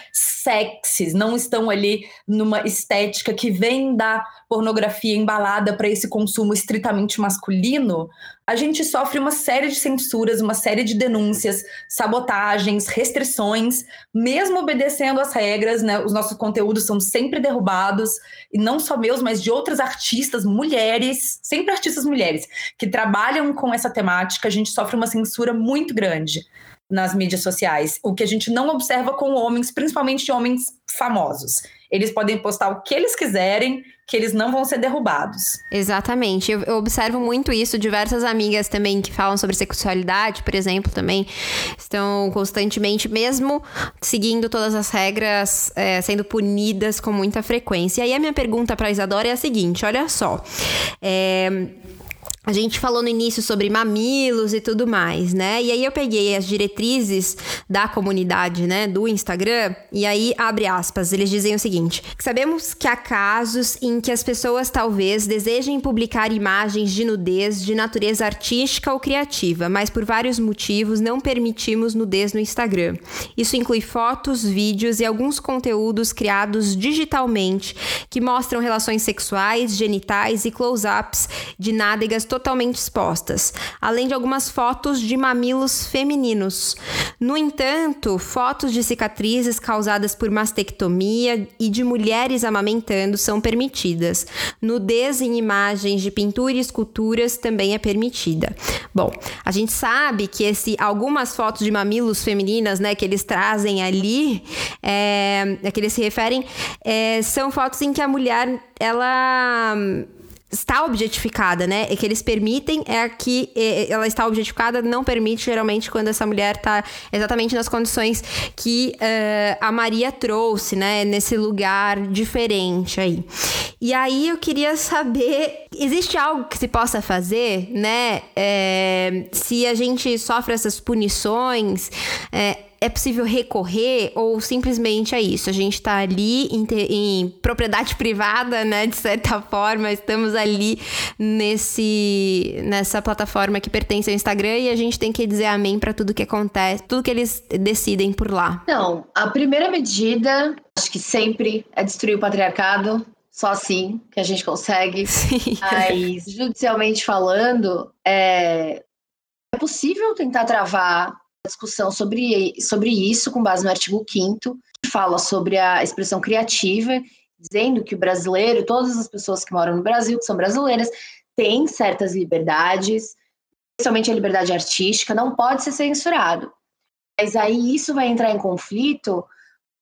sexys, não estão ali numa estética que vem da pornografia embalada para esse consumo estritamente masculino, a gente sofre uma série de censuras, uma série de denúncias, sabotagens, restrições, mesmo obedecendo às regras, né? Os nossos conteúdos são sempre derrubados, e não só meus, mas de outras artistas, mulheres, sempre artistas mulheres, que trabalham com essa temática, a gente sofre uma censura muito grande nas mídias sociais, o que a gente não observa com homens, principalmente homens famosos. Eles podem postar o que eles quiserem, que eles não vão ser derrubados. Exatamente. Eu, eu, observo muito isso. Diversas amigas também que falam sobre sexualidade, por exemplo, também estão constantemente, mesmo seguindo todas as regras, é, sendo punidas com muita frequência. E aí a minha pergunta para Isadora é a seguinte: olha só. É a gente falou no início sobre mamilos e tudo mais, né? E aí eu peguei as diretrizes da comunidade, né, do Instagram, e aí abre aspas, eles dizem o seguinte: sabemos que há casos em que as pessoas talvez desejem publicar imagens de nudez de natureza artística ou criativa, mas por vários motivos não permitimos nudez no Instagram. Isso inclui fotos, vídeos e alguns conteúdos criados digitalmente que mostram relações sexuais, genitais e close-ups de nádegas totalmente expostas, além de algumas fotos de mamilos femininos. No entanto, fotos de cicatrizes causadas por mastectomia e de mulheres amamentando são permitidas. Nudez em imagens de pintura e esculturas também é permitida. Bom, a gente sabe que esse algumas fotos de mamilos femininas, né, que eles trazem ali, é, a que eles se referem, é, são fotos em que a mulher ela está objetificada, né? É que eles permitem é que ela está objetificada, não permite geralmente quando essa mulher está exatamente nas condições que uh, a Maria trouxe, né? Nesse lugar diferente aí. E aí eu queria saber, existe algo que se possa fazer, né? É, se a gente sofre essas punições, é, é possível recorrer ou simplesmente é isso? A gente está ali em, em, propriedade privada, né? De certa forma, estamos ali nesse, nessa plataforma que pertence ao Instagram e a gente tem que dizer amém para tudo que acontece, tudo que eles decidem por lá. Não, a primeira medida, acho que sempre é destruir o patriarcado. Só assim que a gente consegue. Sim. Mas, judicialmente falando, é, é possível tentar travar discussão sobre, sobre isso com base no artigo 5 que fala sobre a expressão criativa, dizendo que o brasileiro, todas as pessoas que moram no Brasil, que são brasileiras, têm certas liberdades, especialmente a liberdade artística, não pode ser censurado. Mas aí isso vai entrar em conflito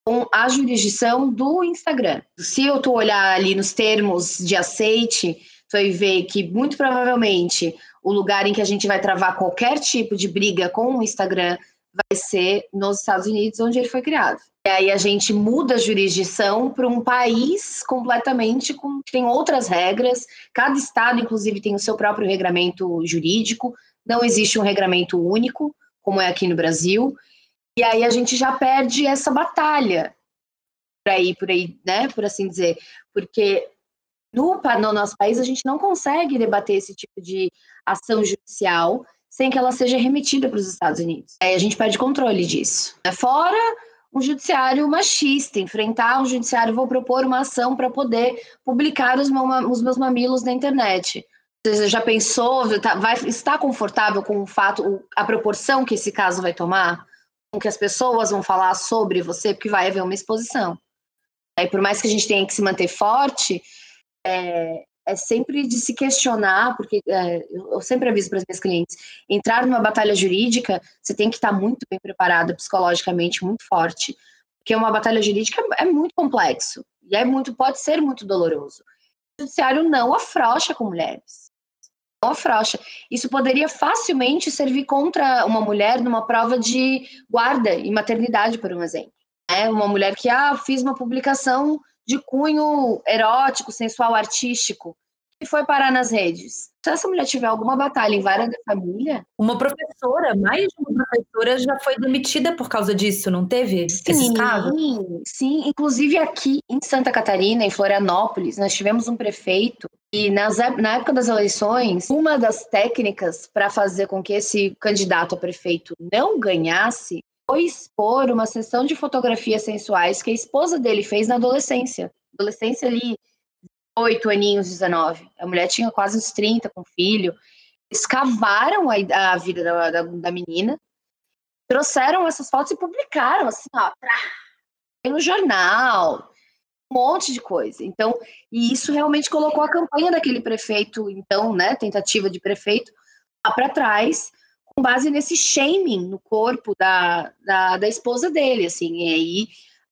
com a jurisdição do Instagram. Se eu tu olhar ali nos termos de aceite, tu vai ver que muito provavelmente o lugar em que a gente vai travar qualquer tipo de briga com o Instagram vai ser nos Estados Unidos, onde ele foi criado. E aí a gente muda a jurisdição para um país completamente com tem outras regras. Cada estado, inclusive, tem o seu próprio regramento jurídico. Não existe um regramento único, como é aqui no Brasil. E aí a gente já perde essa batalha por aí, por aí, né? Por assim dizer, porque no, no nosso país a gente não consegue debater esse tipo de ação judicial sem que ela seja remetida para os Estados Unidos. Aí a gente perde controle disso. É fora um judiciário machista, enfrentar um judiciário, vou propor uma ação para poder publicar os, os, meus mamilos na internet. Você já pensou, tá, vai, está confortável com o fato, a proporção que esse caso vai tomar? Que as pessoas vão falar sobre você, porque vai haver uma exposição. Aí, por mais que a gente tenha que se manter forte, é, é sempre de se questionar, porque é, eu sempre aviso para as minhas clientes, entrar numa batalha jurídica, você tem que estar muito bem preparada psicologicamente, muito forte, porque uma batalha jurídica é muito complexo e é muito pode ser muito doloroso. O judiciário não afrouxa com mulheres. Não afrouxa. Isso poderia facilmente servir contra uma mulher numa prova de guarda e maternidade, por um exemplo. É uma mulher que ah, fiz uma publicação de cunho erótico, sensual, artístico, que foi parar nas redes. Se essa mulher tiver alguma batalha em vara da família. Uma professora, mais de uma professora já foi demitida por causa disso, não teve? Sim, sim. Inclusive aqui em Santa Catarina, em Florianópolis, nós tivemos um prefeito e nas, na época das eleições, uma das técnicas para fazer com que esse candidato a prefeito não ganhasse foi expor uma sessão de fotografias sensuais que a esposa dele fez na adolescência. Adolescência ali, 8 aninhos, 19. A mulher tinha quase uns 30 com filho. Escavaram a, a vida da, da, da, menina, trouxeram essas fotos e publicaram, assim, ó, no jornal, um monte de coisa. Então, e isso realmente colocou a campanha daquele prefeito, então, né, tentativa de prefeito, lá para trás, com base nesse shaming no corpo da, da, da esposa dele, assim, e aí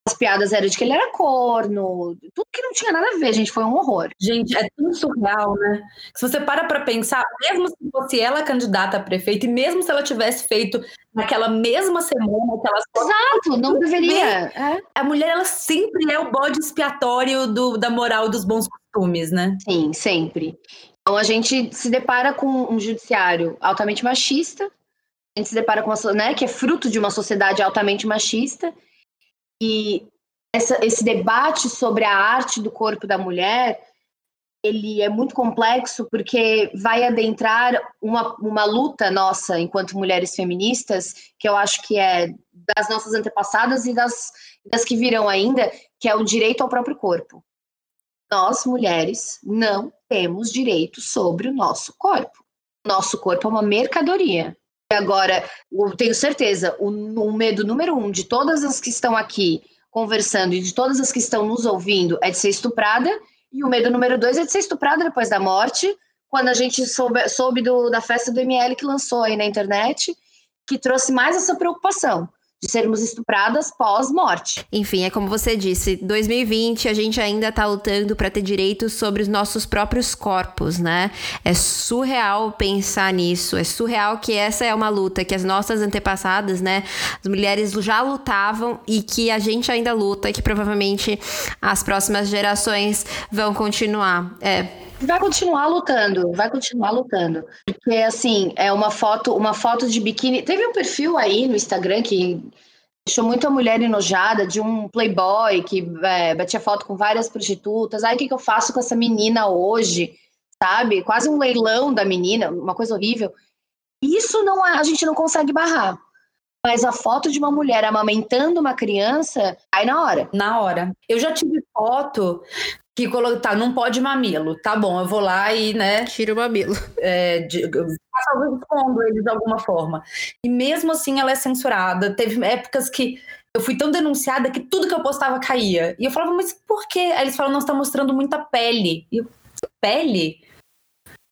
as piadas eram de que ele era corno, tudo que não tinha nada a ver, gente, foi um horror. Gente, é tão surreal, né? Se você para pra pensar, mesmo se fosse ela candidata a prefeita, e mesmo se ela tivesse feito naquela mesma semana aquelas Exato, não deveria. É. A mulher, ela sempre é o bode expiatório do, da moral dos bons costumes, né? Sim, sempre. Então a gente se depara com um judiciário altamente machista, a gente se depara com uma, né, que é fruto de uma sociedade altamente machista, e essa, esse debate sobre a arte do corpo da mulher ele é muito complexo porque vai adentrar uma, uma luta nossa enquanto mulheres feministas, que eu acho que é das nossas antepassadas e das, das que virão ainda, que é o direito ao próprio corpo. Nós, mulheres, não temos direito sobre o nosso corpo. Nosso corpo é uma mercadoria. Agora, eu tenho certeza, o, o medo número um de todas as que estão aqui conversando e de todas as que estão nos ouvindo é de ser estuprada, e o medo número dois é de ser estuprada depois da morte, quando a gente soube, soube do, da festa do ML que lançou aí na internet, que trouxe mais essa preocupação de sermos estupradas pós-morte. Enfim, é como você disse, 2020 a gente ainda está lutando para ter direitos sobre os nossos próprios corpos, né? É surreal pensar nisso, é surreal que essa é uma luta que as nossas antepassadas, né, as mulheres já lutavam e que a gente ainda luta e que provavelmente as próximas gerações vão continuar. É, Vai continuar lutando, vai continuar lutando. Porque, assim, é uma foto, uma foto de biquíni. Teve um perfil aí no Instagram que deixou muita mulher enojada de um playboy que é, batia foto com várias prostitutas. Aí, o que, que eu faço com essa menina hoje? Sabe? Quase um leilão da menina, uma coisa horrível. Isso não a gente não consegue barrar. Mas a foto de uma mulher amamentando uma criança, aí na hora. Na hora. Eu já tive foto que colocar, tá, não pode mamilo. Tá bom, eu vou lá e, né. Tira o mamilo. É, de, escondo ele de alguma forma. E mesmo assim ela é censurada. Teve épocas que eu fui tão denunciada que tudo que eu postava caía. E eu falava, mas por quê? Aí eles falam, não, você tá mostrando muita pele. E eu, pele?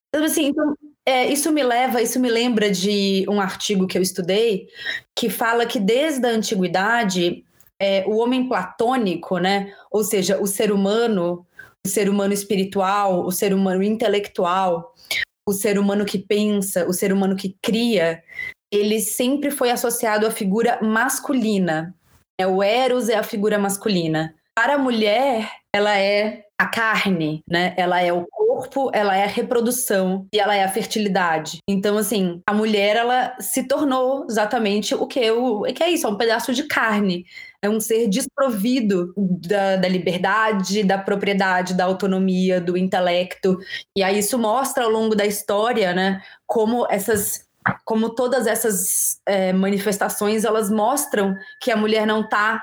Então, assim, então, é, isso me leva, isso me lembra de um artigo que eu estudei que fala que desde a antiguidade é, o homem platônico, né? Ou seja, o ser humano o ser humano espiritual, o ser humano intelectual, o ser humano que pensa, o ser humano que cria, ele sempre foi associado à figura masculina. É, o Eros é a figura masculina. Para a mulher, ela é a carne, né? Ela é o corpo, ela é a reprodução e ela é a fertilidade. Então, assim, a mulher, ela se tornou exatamente o que, o, que é isso, é um pedaço de carne é um ser desprovido da, da, liberdade, da propriedade, da autonomia, do intelecto. E aí isso mostra ao longo da história, né, como essas como todas essas é, manifestações elas mostram que a mulher não está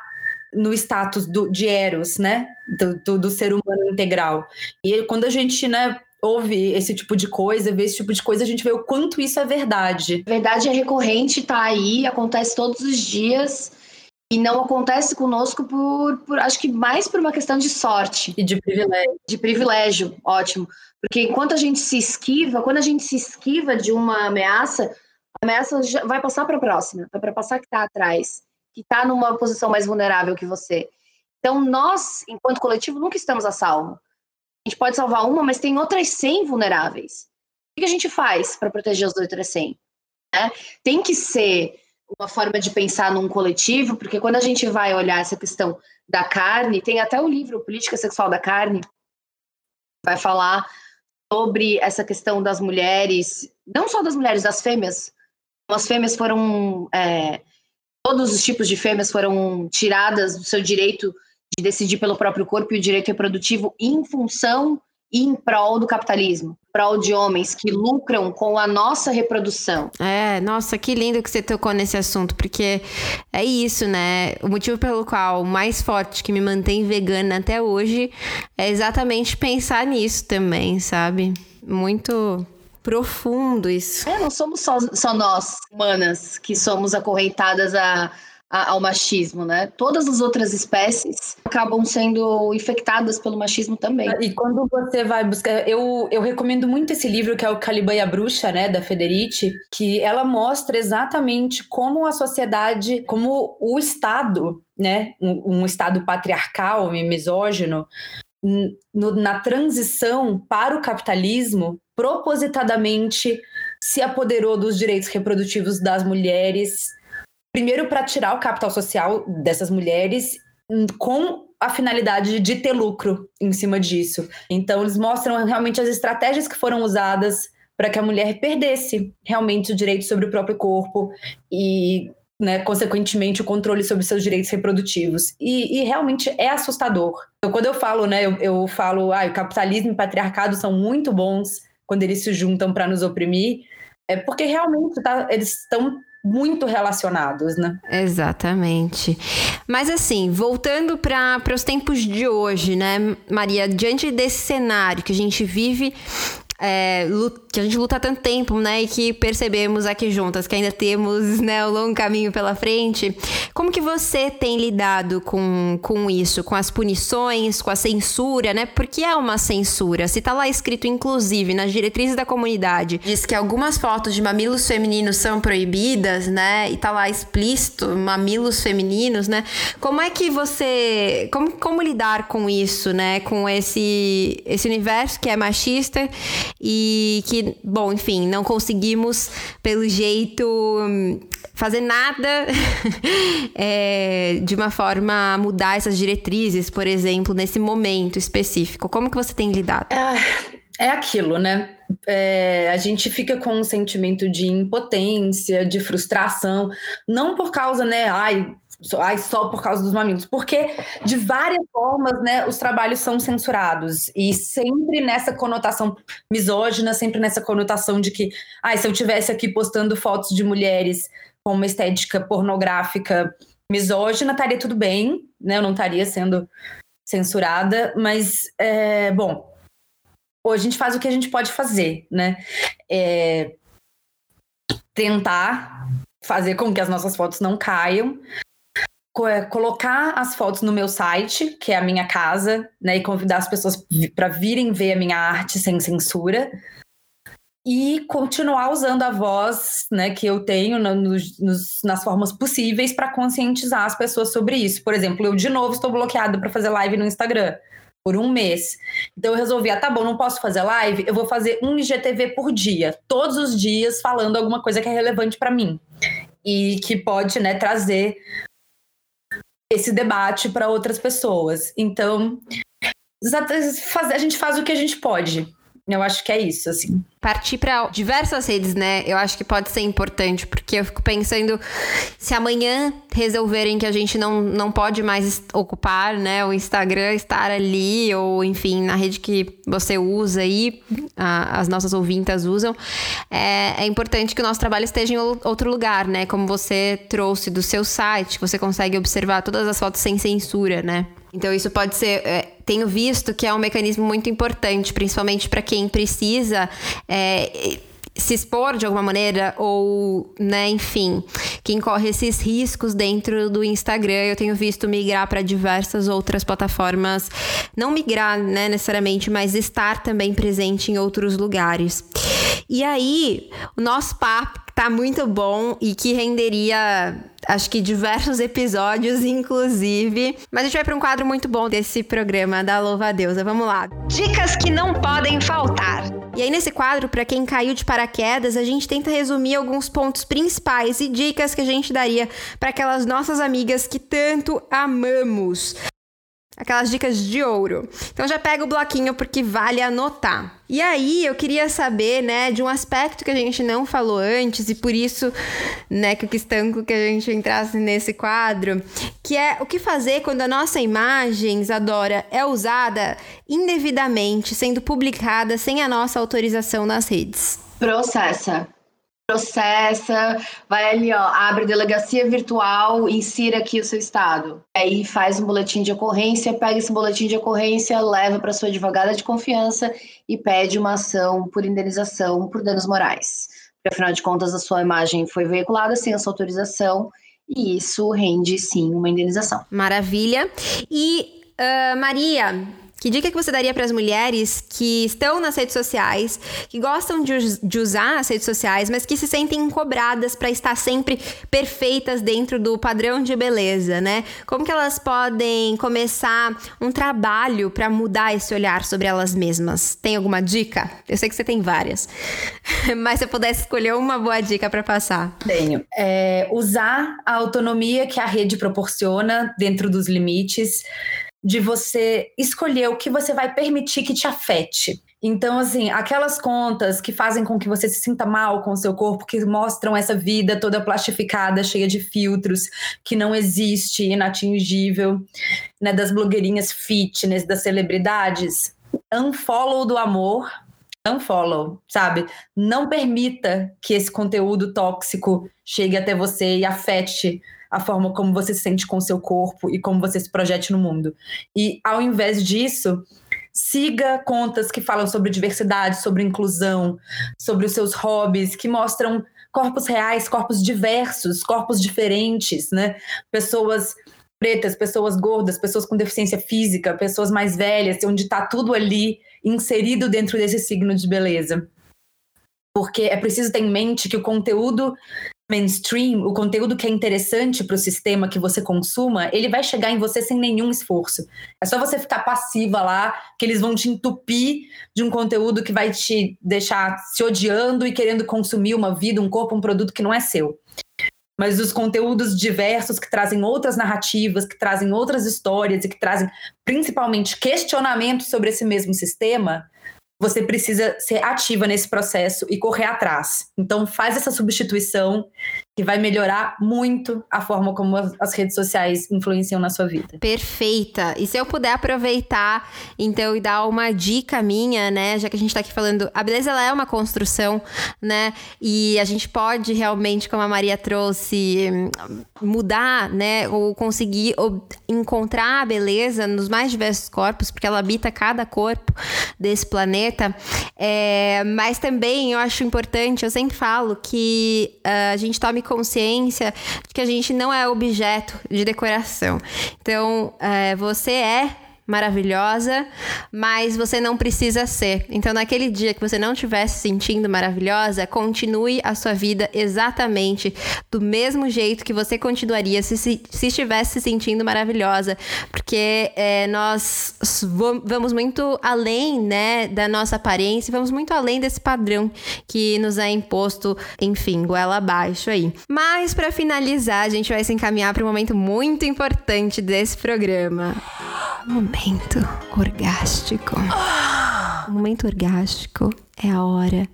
no status do, de Eros, né, do, do, do, ser humano integral. E quando a gente, né, ouve esse tipo de coisa, vê esse tipo de coisa, a gente vê o quanto isso é verdade. Verdade é recorrente, tá aí, acontece todos os dias. E não acontece conosco por, por, acho que mais por uma questão de sorte. E de privilégio. De privilégio, ótimo. Porque enquanto a gente se esquiva, quando a gente se esquiva de uma ameaça, a ameaça vai passar para a próxima, vai para passar que está atrás, que está numa posição mais vulnerável que você. Então, nós, enquanto coletivo, nunca estamos a salvo. A gente pode salvar uma, mas tem outras 100 vulneráveis. O que a gente faz para proteger as outras 100? Né? Tem que ser uma forma de pensar num coletivo, porque quando a gente vai olhar essa questão da carne, tem até o livro Política Sexual da Carne, vai falar sobre essa questão das mulheres, não só das mulheres, das fêmeas. As fêmeas foram. É, todos os tipos de fêmeas foram tiradas do seu direito de decidir pelo próprio corpo e o direito reprodutivo em função e em prol do capitalismo, prol de homens que lucram com a nossa reprodução. É, nossa, que lindo que você tocou nesse assunto, porque é isso, né? O motivo pelo qual o mais forte que me mantém vegana até hoje é exatamente pensar nisso também, sabe? Muito profundo isso. É, não somos só, só nós, humanas, que somos acorrentadas a ao machismo, né? Todas as outras espécies acabam sendo infectadas pelo machismo também. E quando você vai buscar, eu, eu recomendo muito esse livro que é o Caliban e a Bruxa, né, da Federici, que ela mostra exatamente como a sociedade, como o Estado né, um, um Estado patriarcal e misógino, no, na transição para o capitalismo, propositadamente se apoderou dos direitos reprodutivos das mulheres, primeiro para tirar o capital social dessas mulheres, hum, com a finalidade de ter lucro em cima disso. Então, eles mostram realmente as estratégias que foram usadas para que a mulher perdesse realmente o direito sobre o próprio corpo e, né, consequentemente, o controle sobre seus direitos reprodutivos. E, e realmente é assustador. Então, quando eu falo, né, eu, eu falo, ah, o capitalismo e o patriarcado são muito bons quando eles se juntam para nos oprimir, é porque realmente tá, eles estão muito relacionados, né? Exatamente. Mas assim, voltando para os tempos de hoje, né, Maria, diante desse cenário que a gente vive é, que a gente luta há tanto tempo, né? E que percebemos aqui juntas que ainda temos né, um longo caminho pela frente. Como que você tem lidado com, com isso? Com as punições, com a censura, né? Porque é uma censura. Se tá lá escrito, inclusive, nas diretrizes da comunidade, diz que algumas fotos de mamilos femininos são proibidas, né? E tá lá explícito, mamilos femininos, né? Como é que você. Como, como lidar com isso, né? Com esse, esse universo que é machista e que, bom, enfim, não conseguimos, pelo jeito, fazer nada é, de uma forma a mudar essas diretrizes, por exemplo, nesse momento específico. Como que você tem lidado? É, é aquilo, né? É, a gente fica com um sentimento de impotência, de frustração, não por causa, né? Ai, ai, só por causa dos mamilos, porque de várias formas, né, os trabalhos são censurados. E sempre nessa conotação misógina, sempre nessa conotação de que, ai, se eu tivesse aqui postando fotos de mulheres com uma estética pornográfica misógina, estaria tudo bem, né, eu não estaria sendo censurada, mas, é, bom, a gente faz o que a gente pode fazer, né, é, tentar fazer com que as nossas fotos não caiam, colocar as fotos no meu site, que é a minha casa, né, e convidar as pessoas para virem ver a minha arte sem censura e continuar usando a voz, né, que eu tenho no, nos, nas formas possíveis para conscientizar as pessoas sobre isso. Por exemplo, eu de novo estou bloqueada para fazer live no Instagram por um mês. Então eu resolvi, ah, tá bom, não posso fazer live, eu vou fazer um IGTV por dia, todos os dias falando alguma coisa que é relevante para mim e que pode, né, trazer esse debate para outras pessoas. Então, a gente faz o que a gente pode. Eu acho que é isso, assim. Partir para diversas redes, né? Eu acho que pode ser importante, porque eu fico pensando se amanhã resolverem que a gente não, não pode mais ocupar, né, o Instagram, estar ali, ou enfim, na rede que você usa aí, a, as nossas ouvintas usam, é, é importante que o nosso trabalho esteja em outro lugar, né? Como você trouxe do seu site, que você consegue observar todas as fotos sem censura, né? Então, isso pode ser. É, tenho visto que é um mecanismo muito importante, principalmente para quem precisa. É, se expor de alguma maneira ou, né, enfim, quem corre esses riscos dentro do Instagram, eu tenho visto migrar para diversas outras plataformas, não migrar, né, necessariamente, mas estar também presente em outros lugares. E aí, o nosso papo tá muito bom e que renderia acho que diversos episódios, inclusive. Mas a gente vai para um quadro muito bom desse programa da Louva a Deusa. Vamos lá. Dicas que não podem faltar. E aí, nesse quadro, para quem caiu de paraquedas, a gente tenta resumir alguns pontos principais e dicas que a gente daria para aquelas nossas amigas que tanto amamos. Aquelas dicas de ouro. Então já pega o bloquinho porque vale anotar. E aí eu queria saber, né, de um aspecto que a gente não falou antes e por isso, né, que quis tanto que a gente entrasse nesse quadro, que é o que fazer quando a nossa imagem, Isadora, é usada indevidamente, sendo publicada sem a nossa autorização nas redes. Processa processa, vai ali, ó, abre delegacia virtual, insira aqui o seu estado. Aí faz um boletim de ocorrência, pega esse boletim de ocorrência, leva para sua advogada de confiança e pede uma ação por indenização por danos morais. Porque, afinal de contas, a sua imagem foi veiculada sem a sua autorização e isso rende sim uma indenização. Maravilha. E uh, Maria, Que dica que você daria para as mulheres que estão nas redes sociais, que gostam de, de usar as redes sociais, mas que se sentem cobradas para estar sempre perfeitas dentro do padrão de beleza, né? Como que elas podem começar um trabalho para mudar esse olhar sobre elas mesmas? Tem alguma dica? Eu sei que você tem várias, mas se eu pudesse escolher uma boa dica para passar. Tenho. É, usar a autonomia que a rede proporciona dentro dos limites de você escolher o que você vai permitir que te afete. Então, assim, aquelas contas que fazem com que você se sinta mal com o seu corpo, que mostram essa vida toda plastificada, cheia de filtros, que não existe, inatingível, né, das blogueirinhas fitness, das celebridades, unfollow do amor, unfollow, sabe? Não permita que esse conteúdo tóxico chegue até você e afete a forma como você se sente com o seu corpo e como você se projete no mundo. E ao invés disso, siga contas que falam sobre diversidade, sobre inclusão, sobre os seus hobbies, que mostram corpos reais, corpos diversos, corpos diferentes, né? Pessoas pretas, pessoas gordas, pessoas com deficiência física, pessoas mais velhas, onde está tudo ali inserido dentro desse signo de beleza. Porque é preciso ter em mente que o conteúdo mainstream, o conteúdo que é interessante para o sistema que você consuma, ele vai chegar em você sem nenhum esforço. É só você ficar passiva lá, que eles vão te entupir de um conteúdo que vai te deixar se odiando e querendo consumir uma vida, um corpo, um produto que não é seu. Mas os conteúdos diversos que trazem outras narrativas, que trazem outras histórias e que trazem principalmente questionamentos sobre esse mesmo sistema, você precisa ser ativa nesse processo e correr atrás. Então, faz essa substituição que vai melhorar muito a forma como as redes sociais influenciam na sua vida. Perfeita. E se eu puder aproveitar, então, e dar uma dica minha, né? Já que a gente tá aqui falando, a beleza ela é uma construção, né? E a gente pode realmente, como a Maria trouxe, mudar, né? Ou conseguir encontrar a beleza nos mais diversos corpos, porque ela habita cada corpo desse planeta. É, mas também eu acho importante, eu sempre falo que uh, a gente tome consciência de que a gente não é objeto de decoração. Então, é, você é maravilhosa, mas você não precisa ser. Então, naquele dia que você não estiver se sentindo maravilhosa, continue a sua vida exatamente do mesmo jeito que você continuaria se, se, se estivesse se sentindo maravilhosa, porque é, nós vamos muito além, né, da nossa aparência, vamos muito além desse padrão que nos é imposto, enfim, goela abaixo aí. Mas para finalizar, a gente vai se encaminhar para um momento muito importante desse programa momento orgástico. O momento orgástico é a hora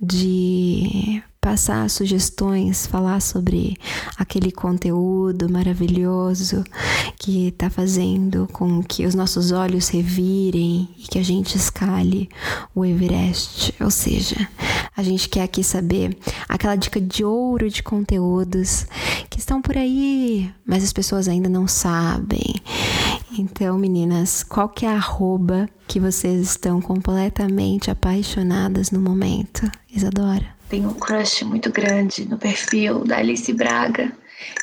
de passar sugestões, falar sobre aquele conteúdo maravilhoso que está fazendo com que os nossos olhos revirem e que a gente escale o Everest. Ou seja, a gente quer aqui saber aquela dica de ouro de conteúdos que estão por aí, mas as pessoas ainda não sabem. Então, meninas, qual que é a arroba que vocês estão completamente apaixonadas no momento? Isadora? Tem um crush muito grande no perfil da Alice Braga,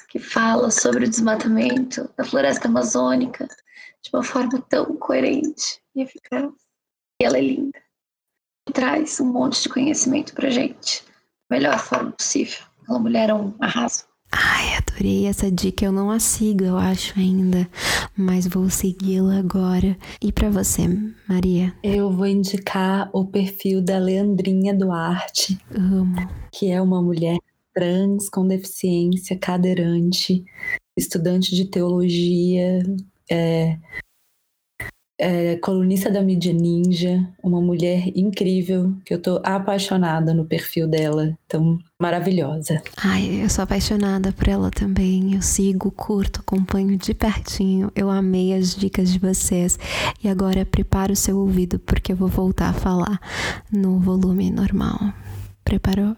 que fala sobre o desmatamento da floresta amazônica de uma forma tão coerente e eficaz. E ela é linda. E traz um monte de conhecimento pra gente. Da melhor forma possível. Aquela mulher é um arraso. Ai, adorei essa dica. Eu não a sigo, eu acho ainda, mas vou segui-la agora. E para você, Maria? Eu vou indicar o perfil da Leandrinha Duarte. Amo. Que é uma mulher trans com deficiência, cadeirante, estudante de teologia, é, é, colunista da mídia ninja, uma mulher incrível, que eu tô apaixonada no perfil dela, tão maravilhosa. Ai, eu sou apaixonada por ela também. Eu sigo, curto, acompanho de pertinho. Eu amei as dicas de vocês. E agora prepara o seu ouvido, porque eu vou voltar a falar no volume normal. Preparou?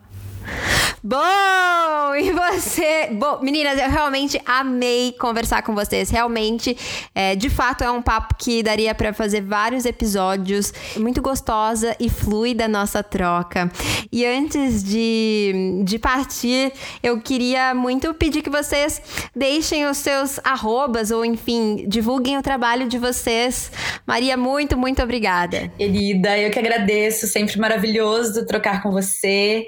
Bom, e você? Bom, meninas, eu realmente amei conversar com vocês. Realmente, é, de fato, é um papo que daria para fazer vários episódios. Muito gostosa e fluida a nossa troca. E antes de, de partir, eu queria muito pedir que vocês deixem os seus arrobas, ou enfim, divulguem o trabalho de vocês. Maria, muito, muito obrigada. Querida, eu que agradeço. Sempre maravilhoso trocar com você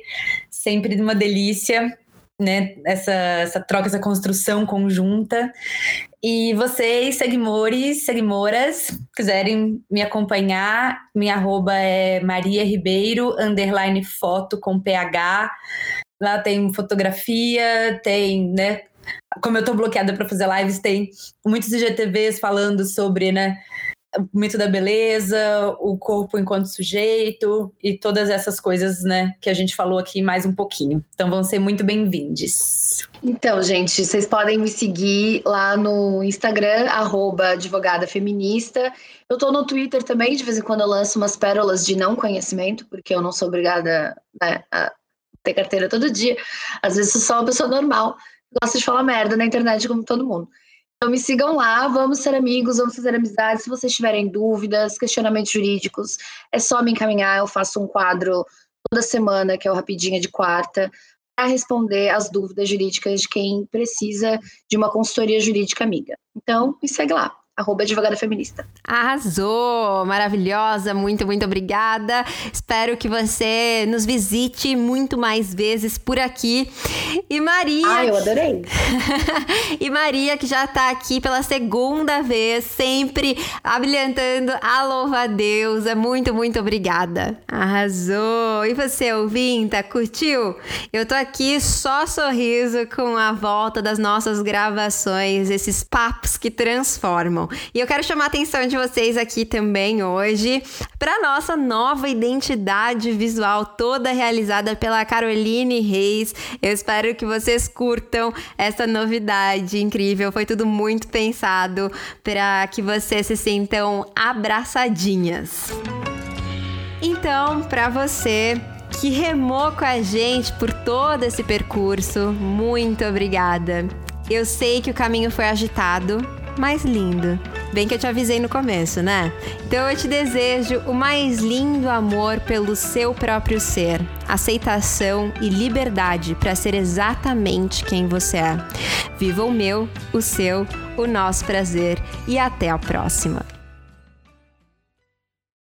sempre uma delícia, né? Essa, essa troca, essa construção conjunta. E vocês, seguimores, seguimoras, quiserem me acompanhar, minha arroba é Maria Ribeiro, underline foto com PH. Lá tem fotografia, tem, né? Como eu tô bloqueada para fazer lives, tem muitos IGTVs falando sobre, né? O mito da beleza, o corpo enquanto sujeito e todas essas coisas, né, que a gente falou aqui mais um pouquinho. Então vão ser muito bem-vindos. Então, gente, vocês podem me seguir lá no Instagram, arroba advogada feminista. Eu tô no Twitter também, de vez em quando eu lanço umas pérolas de não conhecimento, porque eu não sou obrigada né, a ter carteira todo dia. Às vezes sou uma pessoa normal, gosto de falar merda na internet como todo mundo. Então me sigam lá, vamos ser amigos, vamos fazer amizade. Se vocês tiverem dúvidas, questionamentos jurídicos, é só me encaminhar. Eu faço um quadro toda semana, que é o Rapidinha de Quarta, para responder as dúvidas jurídicas de quem precisa de uma consultoria jurídica amiga. Então, me segue lá arroba advogada feminista. Arrasou! Maravilhosa, muito, muito obrigada. Espero que você nos visite muito mais vezes por aqui. E Maria. Ah, eu adorei. e Maria, que já está aqui pela segunda vez, sempre abrilhantando a louva a Deus. Muito, muito obrigada. Arrasou! E você, ouvinta, curtiu? Eu tô aqui só sorriso com a volta das nossas gravações, esses papos que transformam. E eu quero chamar a atenção de vocês aqui também hoje para nossa nova identidade visual, toda realizada pela Caroline Reis. Eu espero que vocês curtam essa novidade incrível. Foi tudo muito pensado para que vocês se sintam abraçadinhas. Então, para você que remou com a gente por todo esse percurso, muito obrigada. Eu sei que o caminho foi agitado, mais lindo. Bem que eu te avisei no começo, né? Então eu te desejo o mais lindo amor pelo seu próprio ser, aceitação e liberdade para ser exatamente quem você é. Viva o meu, o seu, o nosso prazer e até a próxima.